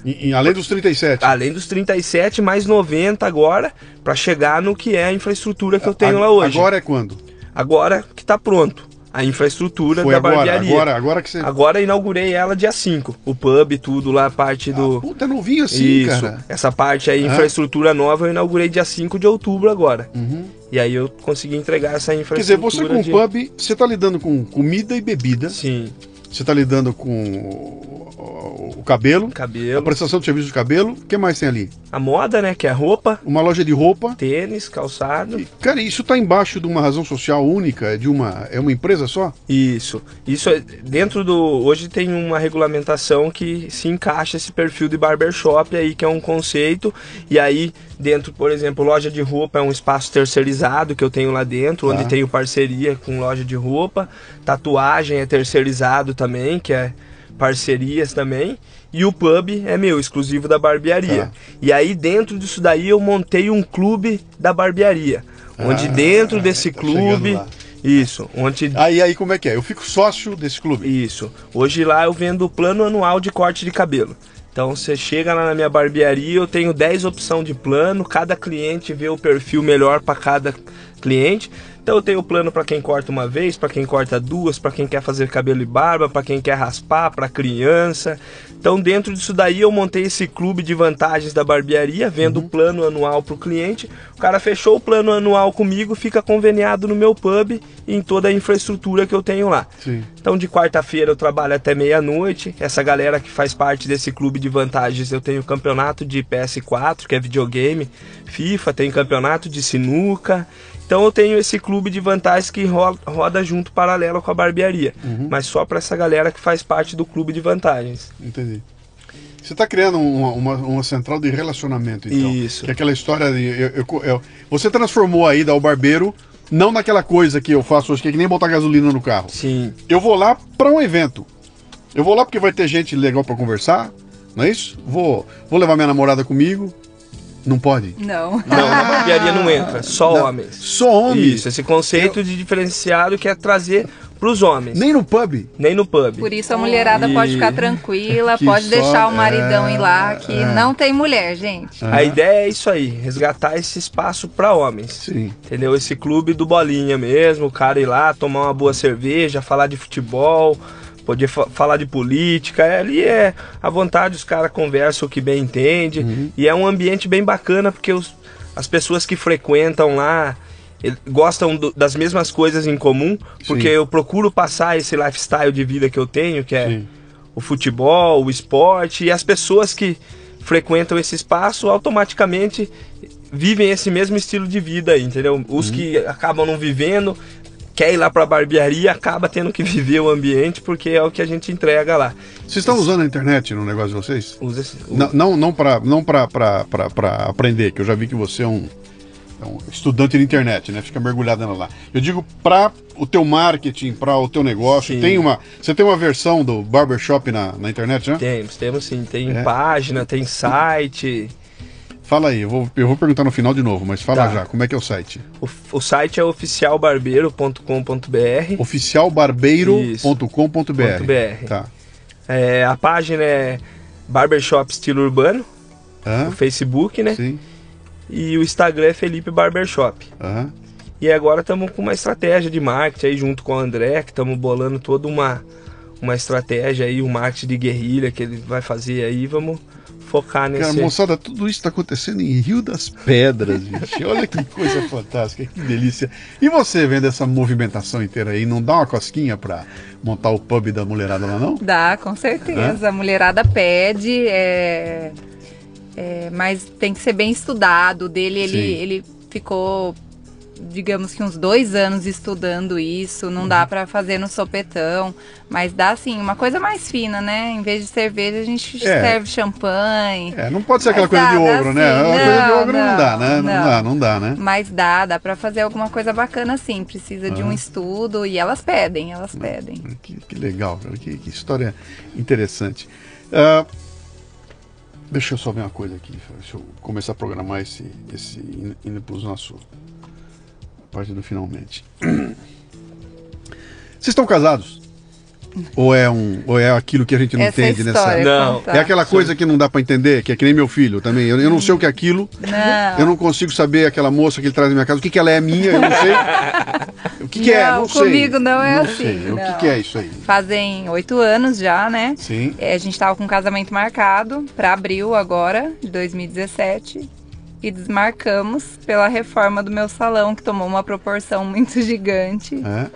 E- e além dos 37. Além dos 37, mais 90 agora, para chegar no que é a infraestrutura que eu tenho A- lá hoje. Agora é quando? Agora que tá pronto. A infraestrutura Foi da agora, barbearia. agora, agora que você. Agora inaugurei ela dia 5. O pub, tudo lá, a parte do. Ah, puta, novinho assim, Isso. cara. Essa parte aí, Ah. infraestrutura nova, eu inaugurei dia 5 de outubro agora. Uhum. E aí eu consegui entregar essa Quer dizer, infraestrutura. você com o de... pub, você tá lidando com comida e bebida, Sim, você tá lidando com o, o- o cabelo, a cabelo. prestação de serviço de cabelo, o que mais tem ali? A moda, né? Que é roupa, Uma loja de roupa. tênis, calçado. E, Cara, isso tá embaixo de uma razão social única, de uma. É uma empresa só? Isso. Isso é dentro do. Hoje tem uma regulamentação que se encaixa esse perfil de barbershop aí, que é um conceito. E aí, dentro, por exemplo, loja de roupa é um espaço terceirizado que eu tenho lá dentro, Tá. onde tenho parceria com loja de roupa. Tatuagem é terceirizado também, que é parcerias também. E o pub é meu, exclusivo da barbearia. Tá. E aí, dentro disso daí, eu montei um clube da barbearia. Onde Ah, dentro desse tô chegando clube. Isso, onde Aí, aí, como é que é? Eu fico sócio desse clube. isso. Hoje lá eu vendo o plano anual de corte de cabelo. Então você chega lá na minha barbearia, eu tenho 10 opções de plano, cada cliente vê o perfil melhor para cada cliente. Então eu tenho plano para quem corta uma vez, para quem corta duas, para quem quer fazer cabelo e barba, para quem quer raspar, para criança. Então dentro disso daí eu montei esse clube de vantagens da barbearia, vendo o plano anual para o cliente. O cara fechou o plano anual comigo, fica conveniado no meu pub e em toda a infraestrutura que eu tenho lá. Sim. Então de quarta-feira eu trabalho até meia-noite. Essa galera que faz parte desse clube de vantagens, eu tenho campeonato de PS4, que é videogame, FIFA, tem campeonato de sinuca. Então eu tenho esse clube de vantagens que ro- roda junto paralelo com a barbearia, mas só para essa galera que faz parte do clube de vantagens. Entendi. Você está criando uma, uma, uma central de relacionamento, então. Isso. Que é aquela história de. eu- eu- eu- você transformou a ida ao barbeiro, não naquela coisa que eu faço hoje, que é que nem botar gasolina no carro. Sim, Eu vou lá para um evento. Eu vou lá porque vai ter gente legal para conversar, não é isso? Vou, vou levar minha namorada comigo. Não pode? Não. não, na barbearia não entra, só Não, homens. Só homem. Isso, esse conceito de diferenciado que é trazer para os homens, nem, Nem no pub. no pub. Por isso a mulherada E- pode ficar tranquila, Que pode só- deixar o maridão é, ir lá, que é. não tem mulher, gente. A ideia é isso aí, resgatar esse espaço para homens. Sim. Entendeu? Esse clube do bolinha mesmo, o cara ir lá, tomar uma boa cerveja, falar de futebol, poder fa- falar de política. é, Ali é à vontade, os caras conversam o que bem entende. Uhum. E é um ambiente bem bacana porque os- as pessoas que frequentam lá gostam do- das mesmas coisas em comum, porque Sim. eu procuro passar esse lifestyle de vida que eu tenho, que é Sim. o futebol, o esporte, e as pessoas que frequentam esse espaço automaticamente vivem esse mesmo estilo de vida entendeu? Os que acabam não vivendo, quer ir lá pra barbearia, acaba tendo que viver o ambiente, porque é o que a gente entrega lá. Vocês estão usando a internet no negócio de vocês? Usa esse- Não, não, não para não pra, pra, pra, pra aprender, que eu já vi que você é um, é um estudante de internet, né? Fica mergulhado nela lá. Eu digo para o teu marketing, para o teu negócio. Sim. Tem uma, você tem uma versão do barbershop na, na internet, né? Temos, temos sim, tem É. página, tem site. Fala aí, eu vou, eu vou perguntar no final de novo, mas fala Tá. já, como é que é o site? O, o site é oficialbarbeiro.com.br. oficialbarbeiro.com.br .br. Tá. É, a página é Barbershop Estilo Urbano, o Facebook, né? Sim. E o Instagram é Felipe Barbershop. Aham. E agora estamos com uma estratégia de marketing aí junto com o André, que estamos bolando toda uma, uma estratégia aí, um marketing de guerrilha que ele vai fazer aí. Vamos focar Cara, nesse. moçada, tudo isso está acontecendo em Rio das Pedras, gente. Olha que coisa fantástica, que delícia. E você vendo essa movimentação inteira aí, não dá uma cosquinha pra montar o pub da mulherada lá, não? Dá, com certeza. A mulherada pede, é, é, mas tem que ser bem estudado. O dele, ele, Sim. ele ficou digamos que uns dois anos estudando isso, não dá para fazer no sopetão, mas dá assim, uma coisa mais fina, né? Em vez de cerveja, a gente É. serve champanhe. É, não pode ser aquela coisa de dá, dá ogro, né? Uma coisa de Não, ogro não, não, dá, né? Não, não. dá, não dá, né? Mas dá, dá pra fazer alguma coisa bacana sim. Precisa de um Aham. estudo e elas pedem, elas pedem. Que, que legal, cara. Que, que história interessante. Ah, deixa eu só ver uma coisa aqui. Deixa eu começar a programar esse, esse in- indo para nosso a parte do finalmente. Vocês estão casados? Ou é um, ou é aquilo que a gente não Essa é entende nessa? Não. contar. É aquela coisa que não dá para entender, que é que nem meu filho também. Eu, eu não sei o que é aquilo. Não. Eu não consigo saber aquela moça que ele traz na minha casa, o que, que ela é minha, eu não sei. O que, que é? Não, Não sei. comigo não é assim, Sei. O que, não. que é isso aí? Fazem oito anos já, né? Sim. É, a gente tava com um casamento marcado para abril agora, de 2017. E desmarcamos pela reforma do meu salão, que tomou uma proporção muito gigante. É.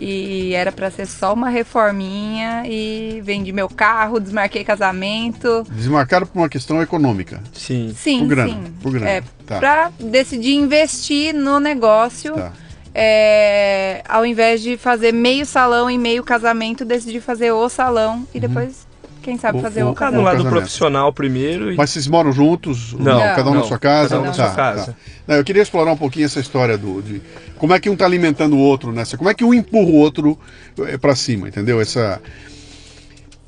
E era para ser só uma reforminha. E vendi meu carro, desmarquei casamento. Desmarcaram por uma questão econômica. Sim. Sim, Por grana, sim. por grana. É, Tá. Pra decidir investir no negócio. Tá. É, ao invés de fazer meio salão e meio casamento, decidi fazer o salão e depois, quem sabe, O- fazer o- o, Ficar Bom no casamento. lado casamento. profissional primeiro e Mas vocês moram juntos? Ou Não, cada um na não. sua casa? Cada um na Tá, sua casa. tá. Não, eu queria explorar um pouquinho essa história do, de como é que um tá alimentando o outro nessa. Como é que um empurra o outro para cima, entendeu? Essa.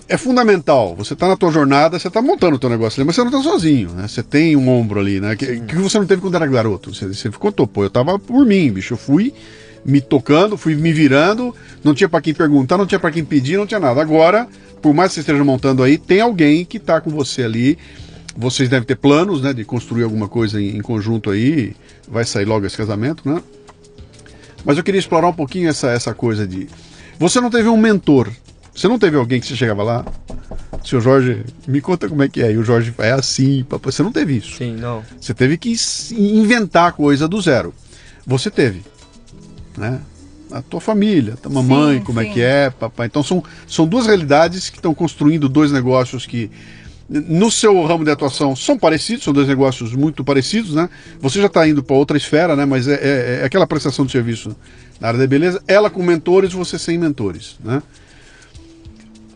É fundamental. Você tá na tua jornada, você tá montando o teu negócio ali, mas você não tá sozinho, né? Você tem um ombro ali, né? Que, que você não teve quando era garoto. Você, você contou, pô, eu tava por mim, bicho. Eu fui me tocando, fui me virando, não tinha para quem perguntar, não tinha para quem pedir, não tinha nada. Agora, por mais que você esteja montando aí, tem alguém que tá com você ali. Vocês devem ter planos, né, de construir alguma coisa em, em conjunto aí. Vai sair logo esse casamento, né? Mas eu queria explorar um pouquinho essa, essa coisa de. Você não teve um mentor. Você não teve alguém que você chegava lá? Seu Jorge, me conta como é que é. E o Jorge é assim. papai. Você não teve isso. sim, não. Você teve que inventar a coisa do zero. Você teve, né? A tua família, a tua mamãe, Sim, como é sim. que é, papai. Então são, são duas realidades que estão construindo dois negócios que, no seu ramo de atuação, são parecidos, são dois negócios muito parecidos, né? Você já está indo para outra esfera, né? Mas é, é- é aquela prestação de serviço na área da beleza, ela com mentores, você sem mentores, né?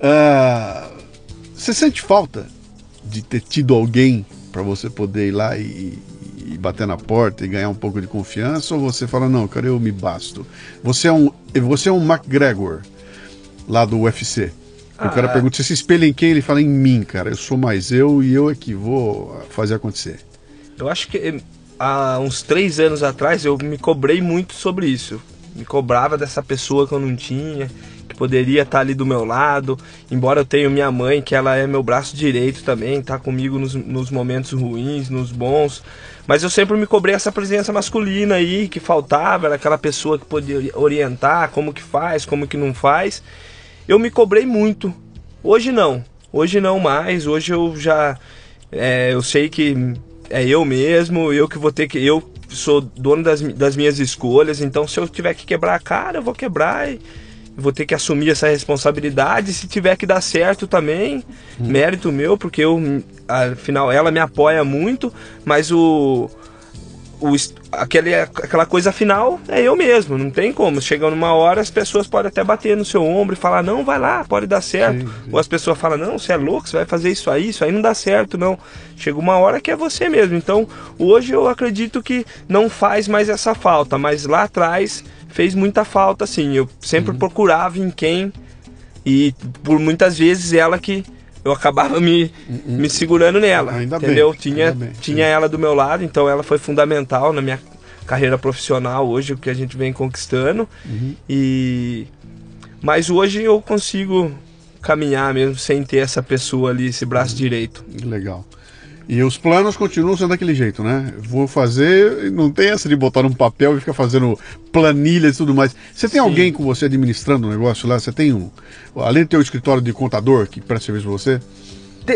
Ah, você sente falta de ter tido alguém para você poder ir lá e, e bater na porta e ganhar um pouco de confiança? Ou você fala, não, cara, eu me basto? Você é um, você é um McGregor lá do UFC. O cara Ah. pergunta, você se espelha em quem? Ele fala, em mim, cara. Eu sou mais eu e eu é que vou fazer acontecer. Eu acho que há uns três anos atrás eu me cobrei muito sobre isso. Me cobrava dessa pessoa que eu não tinha, que poderia estar ali do meu lado. Embora eu tenha minha mãe, que ela é meu braço direito também, tá comigo nos, nos momentos ruins, nos bons. Mas eu sempre me cobrei essa presença masculina aí, que faltava, era aquela pessoa que podia orientar como que faz, como que não faz. Eu me cobrei muito. Hoje não. Hoje não mais. Hoje eu já. é, eu sei que é eu mesmo, eu que vou ter que. Eu sou dono das, das minhas escolhas, então se eu tiver que quebrar a cara, eu vou quebrar e vou ter que assumir essa responsabilidade. Se tiver que dar certo também, mérito meu, porque eu, afinal, ela me apoia muito, mas o. O, aquele, aquela coisa final é eu mesmo, não tem como. Chega numa hora, as pessoas podem até bater no seu ombro e falar, não, vai lá, pode dar certo. Sim, sim. Ou as pessoas falam, não, você é louco, você vai fazer isso aí, isso aí não dá certo, não. Chega uma hora que é você mesmo. Então, hoje eu acredito que não faz mais essa falta, mas lá atrás fez muita falta, sim. Eu sempre Uhum. procurava em quem e por muitas vezes ela que eu acabava me, me segurando nela, Uhum. Ainda bem, entendeu? tinha ainda bem, tinha ela do meu lado, então ela foi fundamental na minha carreira profissional hoje, o que a gente vem conquistando. Uhum. E mas hoje eu consigo caminhar mesmo sem ter essa pessoa ali, esse Uhum. braço direito. Legal. E os planos continuam sendo daquele jeito, né? Vou fazer, não tem essa de botar num papel e ficar fazendo planilhas e tudo mais. Você tem Sim. alguém com você administrando o negócio lá? Você tem um. Além de ter o escritório de contador que presta serviço pra você,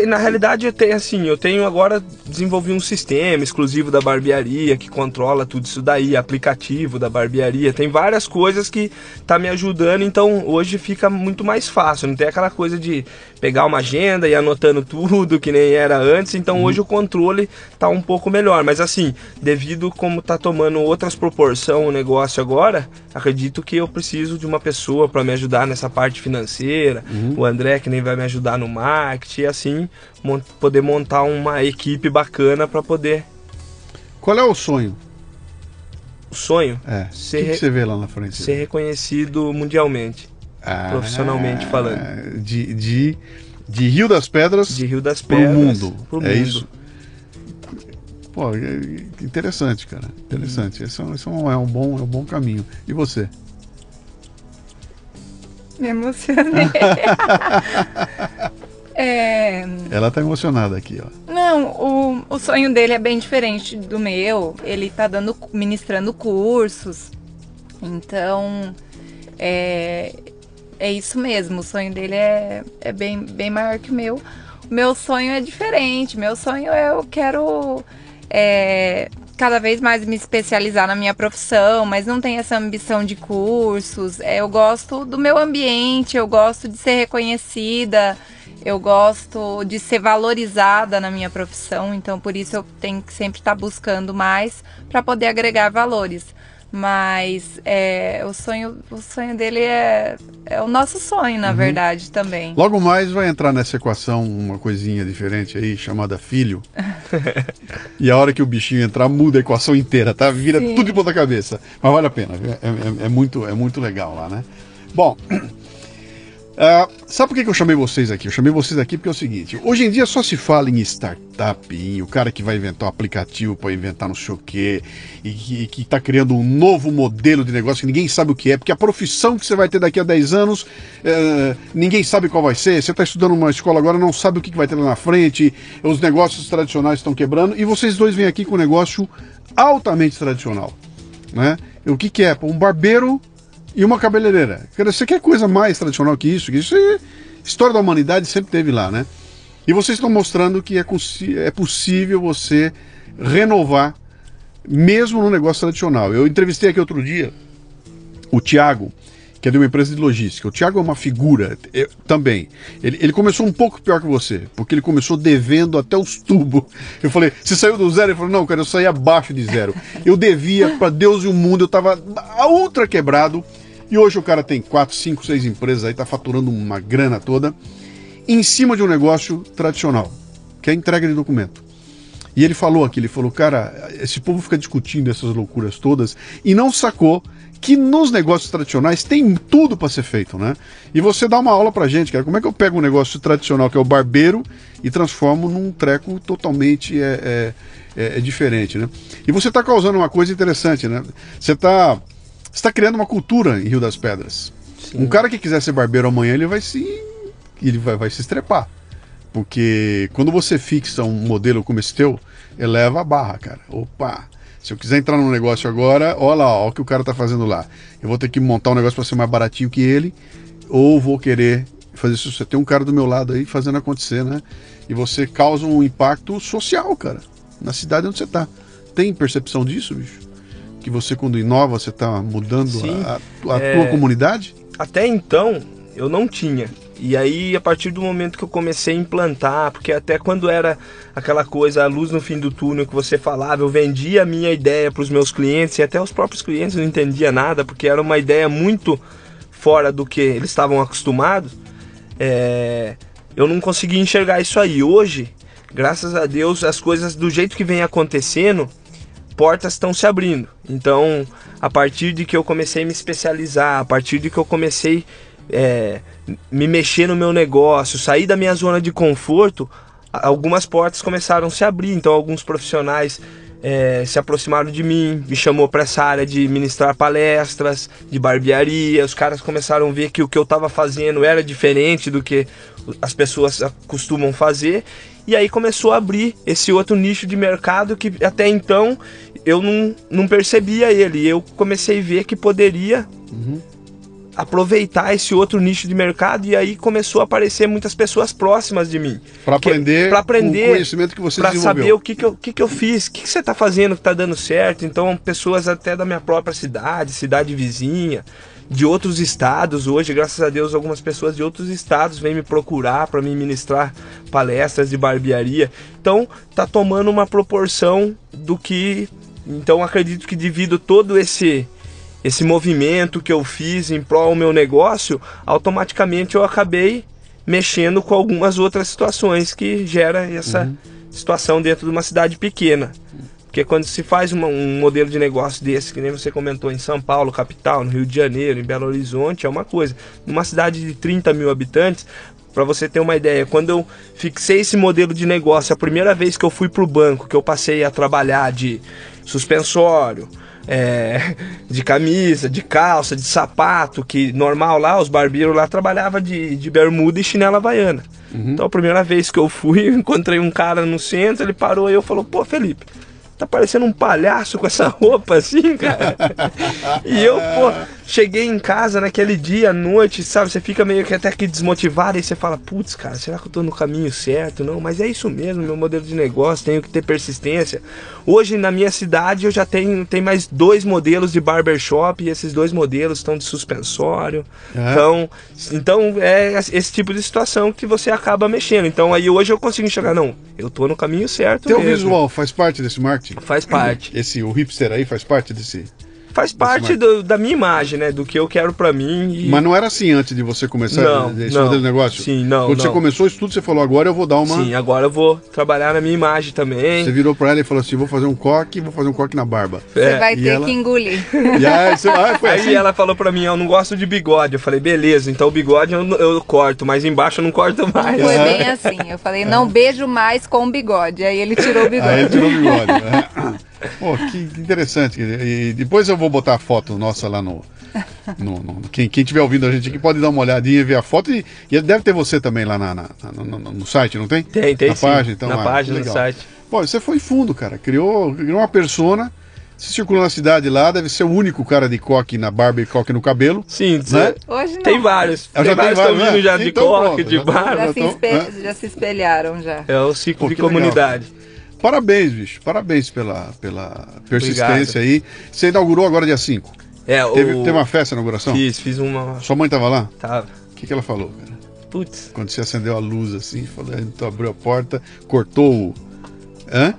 na realidade, eu tenho assim, eu tenho agora desenvolvi um sistema exclusivo da barbearia que controla tudo isso daí, aplicativo da barbearia, tem várias coisas que tá me ajudando, então hoje fica muito mais fácil, não tem aquela coisa de pegar uma agenda e anotando tudo que nem era antes, então hoje o controle tá um pouco melhor, mas assim, devido como tá tomando outras proporções o negócio agora, acredito que eu preciso de uma pessoa para me ajudar nessa parte financeira, o André que nem vai me ajudar no marketing, e assim mon- poder montar uma equipe bacana para poder Qual é o sonho? o sonho É. O Ser que, que re- você vê lá na frente? ser reconhecido mundialmente Ah, profissionalmente falando. De, de, de Rio das Pedras de Rio das pro Pedras mundo. pro é mundo. isso? Pô, é- é interessante, cara. Interessante. Esse, é um, esse é um- é um bom, é um bom caminho. E você? Me emocionei. é, Ela tá emocionada aqui, ó. não, o, o sonho dele é bem diferente do meu. Ele tá dando, ministrando cursos. Então, é, é isso mesmo. O sonho dele é, é bem, bem maior que o meu. Meu sonho é diferente. Meu sonho é eu quero é, cada vez mais me especializar na minha profissão, mas não tenho essa ambição de cursos. É, eu gosto do meu ambiente, eu gosto de ser reconhecida, eu gosto de ser valorizada na minha profissão, então por isso eu tenho que sempre estar buscando mais para poder agregar valores. Mas é, o, sonho, o sonho dele é, é o nosso sonho, na verdade, também. Logo mais vai entrar nessa equação uma coisinha diferente aí, chamada filho. e a hora que o bichinho entrar, muda a equação inteira, tá? Vira Sim. tudo de ponta cabeça. Mas vale a pena, viu? é, é- é muito, é muito legal lá, né? Bom, ah, sabe por que que eu chamei vocês aqui? Eu chamei vocês aqui porque é o seguinte: hoje em dia só se fala em startup, em o cara que vai inventar um aplicativo para inventar não sei o quê, e que, que tá criando um novo modelo de negócio que ninguém sabe o que é, porque a profissão que você vai ter daqui a 10 anos, eh, ninguém sabe qual vai ser. Você está estudando numa escola agora, não sabe o que que vai ter lá na frente, os negócios tradicionais estão quebrando, e vocês dois vêm aqui com um negócio altamente tradicional. Né? O que, que é? Um barbeiro e uma cabeleireira. Você quer coisa mais tradicional que isso? Que isso é história da humanidade sempre teve lá, né? E vocês estão mostrando que é, é possível você renovar mesmo no negócio tradicional. Eu entrevistei aqui outro dia o Tiago, que é de uma empresa de logística. O Tiago é uma figura eu- também. Ele, ele começou um pouco pior que você, porque ele começou devendo até os tubos. Eu falei, você saiu do zero? Ele falou, não, cara, eu saí abaixo de zero. Eu devia para Deus e o mundo, eu tava a ultra quebrado. E hoje o cara tem quatro, cinco, seis empresas aí, tá faturando uma grana toda em cima de um negócio tradicional, que é a entrega de documento. E ele falou aqui, ele falou, cara, esse povo fica discutindo essas loucuras todas e não sacou que nos negócios tradicionais tem tudo para ser feito, né? E você dá uma aula pra gente, cara, como é que eu pego um negócio tradicional que é o barbeiro e transformo num treco totalmente é, é, é- é diferente, né? E você tá causando uma coisa interessante, né? Você tá, você tá criando uma cultura em Rio das Pedras. Um cara que quiser ser barbeiro amanhã, ele vai se ele vai, vai se estrepar. Porque quando você fixa um modelo como esse teu, eleva a barra, cara. Opa! Se eu quiser entrar num negócio agora, olha lá, ó, o que o cara tá fazendo lá. Eu vou ter que montar um negócio para ser mais baratinho que ele, ou vou querer fazer isso. Você tem um cara do meu lado aí fazendo acontecer, né? E você causa um impacto social, cara, na cidade onde você tá. Tem percepção disso, bicho? Que você, quando inova, você tá mudando Sim, a, a- é- tua comunidade? Até então, eu não tinha. E aí, a partir do momento que eu comecei a implantar, porque até quando era aquela coisa, a luz no fim do túnel que você falava, eu vendia a minha ideia para os meus clientes e até os próprios clientes não entendiam nada, porque era uma ideia muito fora do que eles estavam acostumados. É, eu não conseguia enxergar isso aí. Hoje, graças a Deus, as coisas do jeito que vem acontecendo, portas estão se abrindo. Então, a partir de que eu comecei a me especializar, a partir de que eu comecei é, me mexer no meu negócio, sair da minha zona de conforto, algumas portas começaram a se abrir. Então, alguns profissionais é, se aproximaram de mim, me chamou para essa área de ministrar palestras, de barbearia. Os caras começaram a ver que o que eu estava fazendo era diferente do que as pessoas costumam fazer. E aí começou a abrir esse outro nicho de mercado que até então eu não, não percebia ele. Eu comecei a ver que poderia aproveitar esse outro nicho de mercado e aí começou a aparecer muitas pessoas próximas de mim. Para aprender, para aprender o conhecimento que você para desenvolveu. saber o que, que, eu, que, que eu fiz, o que, que você está fazendo que está dando certo. Então, pessoas até da minha própria cidade, cidade vizinha, de outros estados. Hoje, graças a Deus, algumas pessoas de outros estados vêm me procurar para me ministrar palestras de barbearia. Então, tá tomando uma proporção do que. Então, acredito que devido todo esse esse movimento que eu fiz em prol do meu negócio, automaticamente eu acabei mexendo com algumas outras situações que gera essa uhum. situação dentro de uma cidade pequena. Porque quando se faz uma, um modelo de negócio desse, que nem você comentou, em São Paulo, capital, no Rio de Janeiro, em Belo Horizonte, é uma coisa. Numa cidade de 30 mil habitantes, para você ter uma ideia, quando eu fixei esse modelo de negócio, a primeira vez que eu fui para o banco, que eu passei a trabalhar de suspensório, é, de camisa, de calça, de sapato, que normal lá, os barbeiros lá trabalhavam de, de bermuda e chinela havaiana. Uhum. Então a primeira vez que eu fui, eu encontrei um cara no centro, ele parou e eu falou, pô, Felipe, tá parecendo um palhaço com essa roupa assim, cara. e eu, pô, cheguei em casa naquele dia, à noite, sabe? Você fica meio que até que desmotivado e você fala, putz, cara, será que eu tô no caminho certo? Não, mas é isso mesmo, meu modelo de negócio, tenho que ter persistência. Hoje na minha cidade eu já tenho tem mais dois modelos de barbershop e esses dois modelos estão de suspensório. É. Então, então é esse tipo de situação que você acaba mexendo. Então aí hoje eu consigo enxergar, não, eu tô no caminho certo. Teu mesmo. visual faz parte desse marketing? Faz parte. Esse o hipster aí faz parte desse faz parte do, da minha imagem, né? Do que eu quero para mim. E... Mas não era assim antes de você começar não, esse não. modelo de negócio? Sim, não. Quando não. você começou isso tudo, você falou, agora eu vou dar uma. Sim, agora eu vou trabalhar na minha imagem também. Você virou pra ela e falou assim: vou fazer um coque, vou fazer um coque na barba. Você é. vai e ter ela... que engolir. E aí, você... ah, foi aí assim? ela falou pra mim: eu não gosto de bigode. Eu falei, beleza, então o bigode eu, eu corto, mas embaixo eu não corto mais. Foi bem assim. Eu falei, não beijo mais com o bigode. Aí ele tirou o bigode. Aí ele tirou o bigode. né? Pô, que interessante. E depois eu vou botar a foto nossa lá no. no, no quem, quem tiver ouvindo a gente aqui pode dar uma olhadinha e ver a foto. E, e deve ter você também lá na, na no, no, no, site, não tem? Tem, tem. Na sim. página, então. Na ah, página, no site. Bom, você foi fundo, cara. Criou, criou uma persona. Você circulou na cidade lá, deve ser o único cara de coque na barba e coque no cabelo. Sim, né? Hoje não. Tem vários. Eu tem já vários estão vindo já de então, coque, pronto, de já barba. Já, se espe... já se espelharam já. É o ciclo Pô, de comunidade. Legal. Parabéns, bicho. Parabéns pela, pela persistência Obrigado. aí. Você inaugurou agora dia 5. É, Teve, o... teve uma festa na inauguração? Fiz, fiz uma. Sua mãe tava lá? Tava. O que, que ela falou, cara? Putz. Quando você acendeu a luz assim, falou, tu abriu a porta, cortou o. Hã?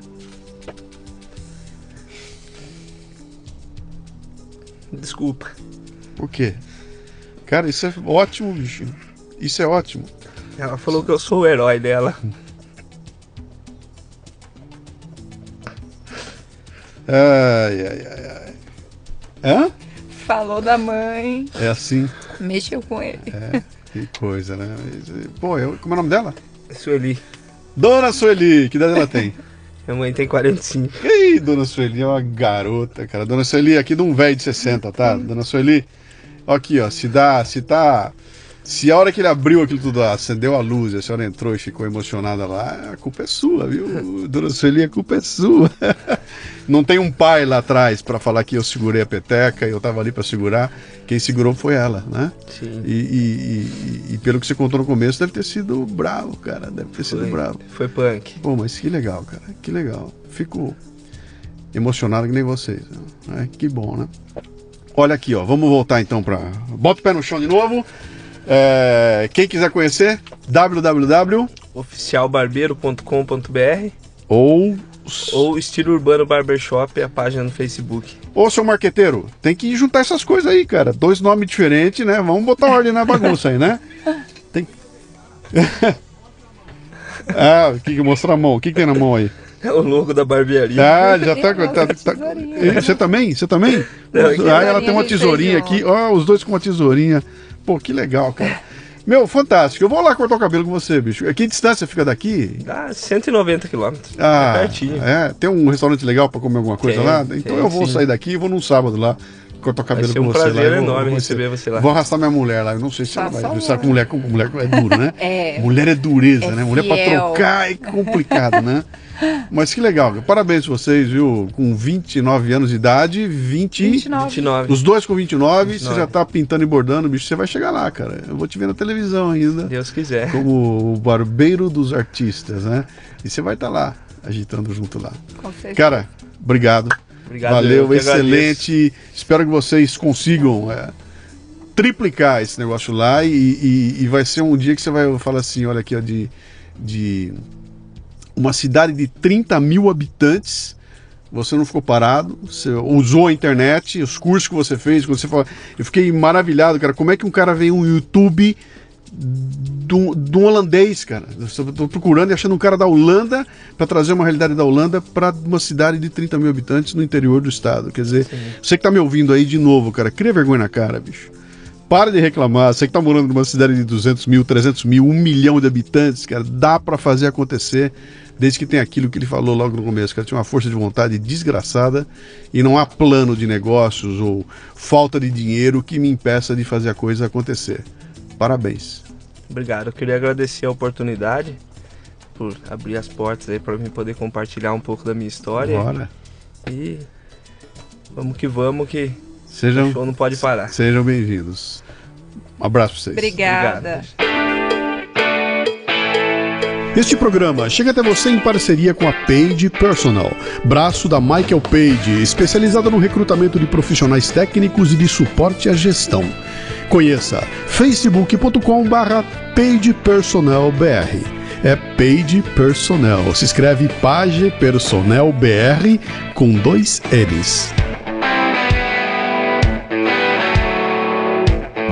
Desculpa. Por quê? Cara, isso é ótimo, bicho. Isso é ótimo. Ela falou que eu sou o herói dela. Ai, ai, ai, ai. Hã? Falou da mãe. É assim. Mexeu com ele. É, que coisa, né? Pô, eu, como é o nome dela? Sueli. Dona Sueli, que idade ela tem? Minha mãe tem 45. Ih, Dona Sueli é uma garota, cara. Dona Sueli aqui de um velho de 60, tá? Dona Sueli, ó aqui, ó, se dá, se tá... Se a hora que ele abriu aquilo tudo, acendeu a luz, a senhora entrou e ficou emocionada lá, a culpa é sua, viu? Dona Sueli, a culpa é sua. Não tem um pai lá atrás para falar que eu segurei a peteca e eu tava ali para segurar. Quem segurou foi ela, né? Sim. E, e, e, e, pelo que você contou no começo, deve ter sido bravo, cara. Deve ter sido Foi, bravo. foi punk. Pô, mas que legal, cara. Que legal. Fico emocionado que nem vocês. Né? Que bom, né? Olha aqui, ó. Vamos voltar então para. Bota o pé no chão de novo. É, quem quiser conhecer, www oficialbarbeiro.com.br ou ou Estilo Urbano Barbershop, a página no Facebook. Ô, seu marqueteiro, tem que juntar essas coisas aí, cara. Dois nomes diferentes, né? Vamos botar ordem na bagunça aí, né? Tem. ah, o que que mostra a mão? O que, que tem na mão aí? É o logo da barbearia. Ah, já tá. tá, tá- Você também? Você também? Não, aqui ah, ela tesourinha tem uma tesourinha aqui. Ó, os dois com uma tesourinha. Pô, que legal, cara. Meu, fantástico. Eu vou lá cortar o cabelo com você, bicho. Que distância fica daqui? Dá 190 quilômetros. Ah, é pertinho. é. Tem um restaurante legal pra comer alguma coisa Tem, lá? Então tem, eu vou sim. sair daqui e vou num sábado lá cortar o cabelo Vai ser com um você lá. prazer Eu vou- enorme vou- receber você lá. Vou arrastar minha mulher lá. Eu não sei se ela vai. Sabe um. com mulher, com mulher é duro, né? É. Mulher é dureza, É né? Mulher pra fiel. trocar é complicado, né? Mas que legal, parabéns pra vocês, viu? Com 29 anos de idade, 20. 29. 29. Os dois com 29, 29. você já tá pintando e bordando, bicho, você vai chegar lá, cara. Eu vou te ver na televisão ainda. Deus quiser. Como o barbeiro dos artistas, né? E você vai estar lá, agitando junto lá. Com certeza. Cara, obrigado. Obrigado. Valeu, eu que agradeço. excelente. Espero que vocês consigam é, triplicar esse negócio lá e, e- e vai ser um dia que você vai falar assim, olha aqui, ó, de, de uma cidade de 30 mil habitantes. Você não ficou parado, você usou a internet, os cursos que você fez, quando você fala. Eu fiquei maravilhado, cara. Como é que um cara vê um YouTube do, do holandês, cara? Tô procurando e achando um cara da Holanda para trazer uma realidade da Holanda para uma cidade de 30 mil habitantes no interior do estado. Quer dizer, você que tá me ouvindo aí de novo, cara, cria vergonha na cara, bicho. Para de reclamar. Você que tá morando numa cidade de 200 mil, 300 mil, 1 milhão de habitantes, cara, dá para fazer acontecer. Desde que tem aquilo que ele falou logo no começo, cara, tinha uma força de vontade desgraçada e não há plano de negócios ou falta de dinheiro que me impeça de fazer a coisa acontecer. Parabéns. Obrigado. Eu queria agradecer a oportunidade por abrir as portas aí para mim poder compartilhar um pouco da minha história. Bora. E vamos que vamos que o Sejam, show não pode parar. sejam bem-vindos. Um abraço pra vocês. Obrigada. Obrigado. Este programa chega até você em parceria com a Page Personal, braço da Michael Page, especializada no recrutamento de profissionais técnicos e de suporte à gestão. Conheça facebook.com/barra Page Personal BR. É Page Personnel. Se escreve Page Personnel BR com dois L's.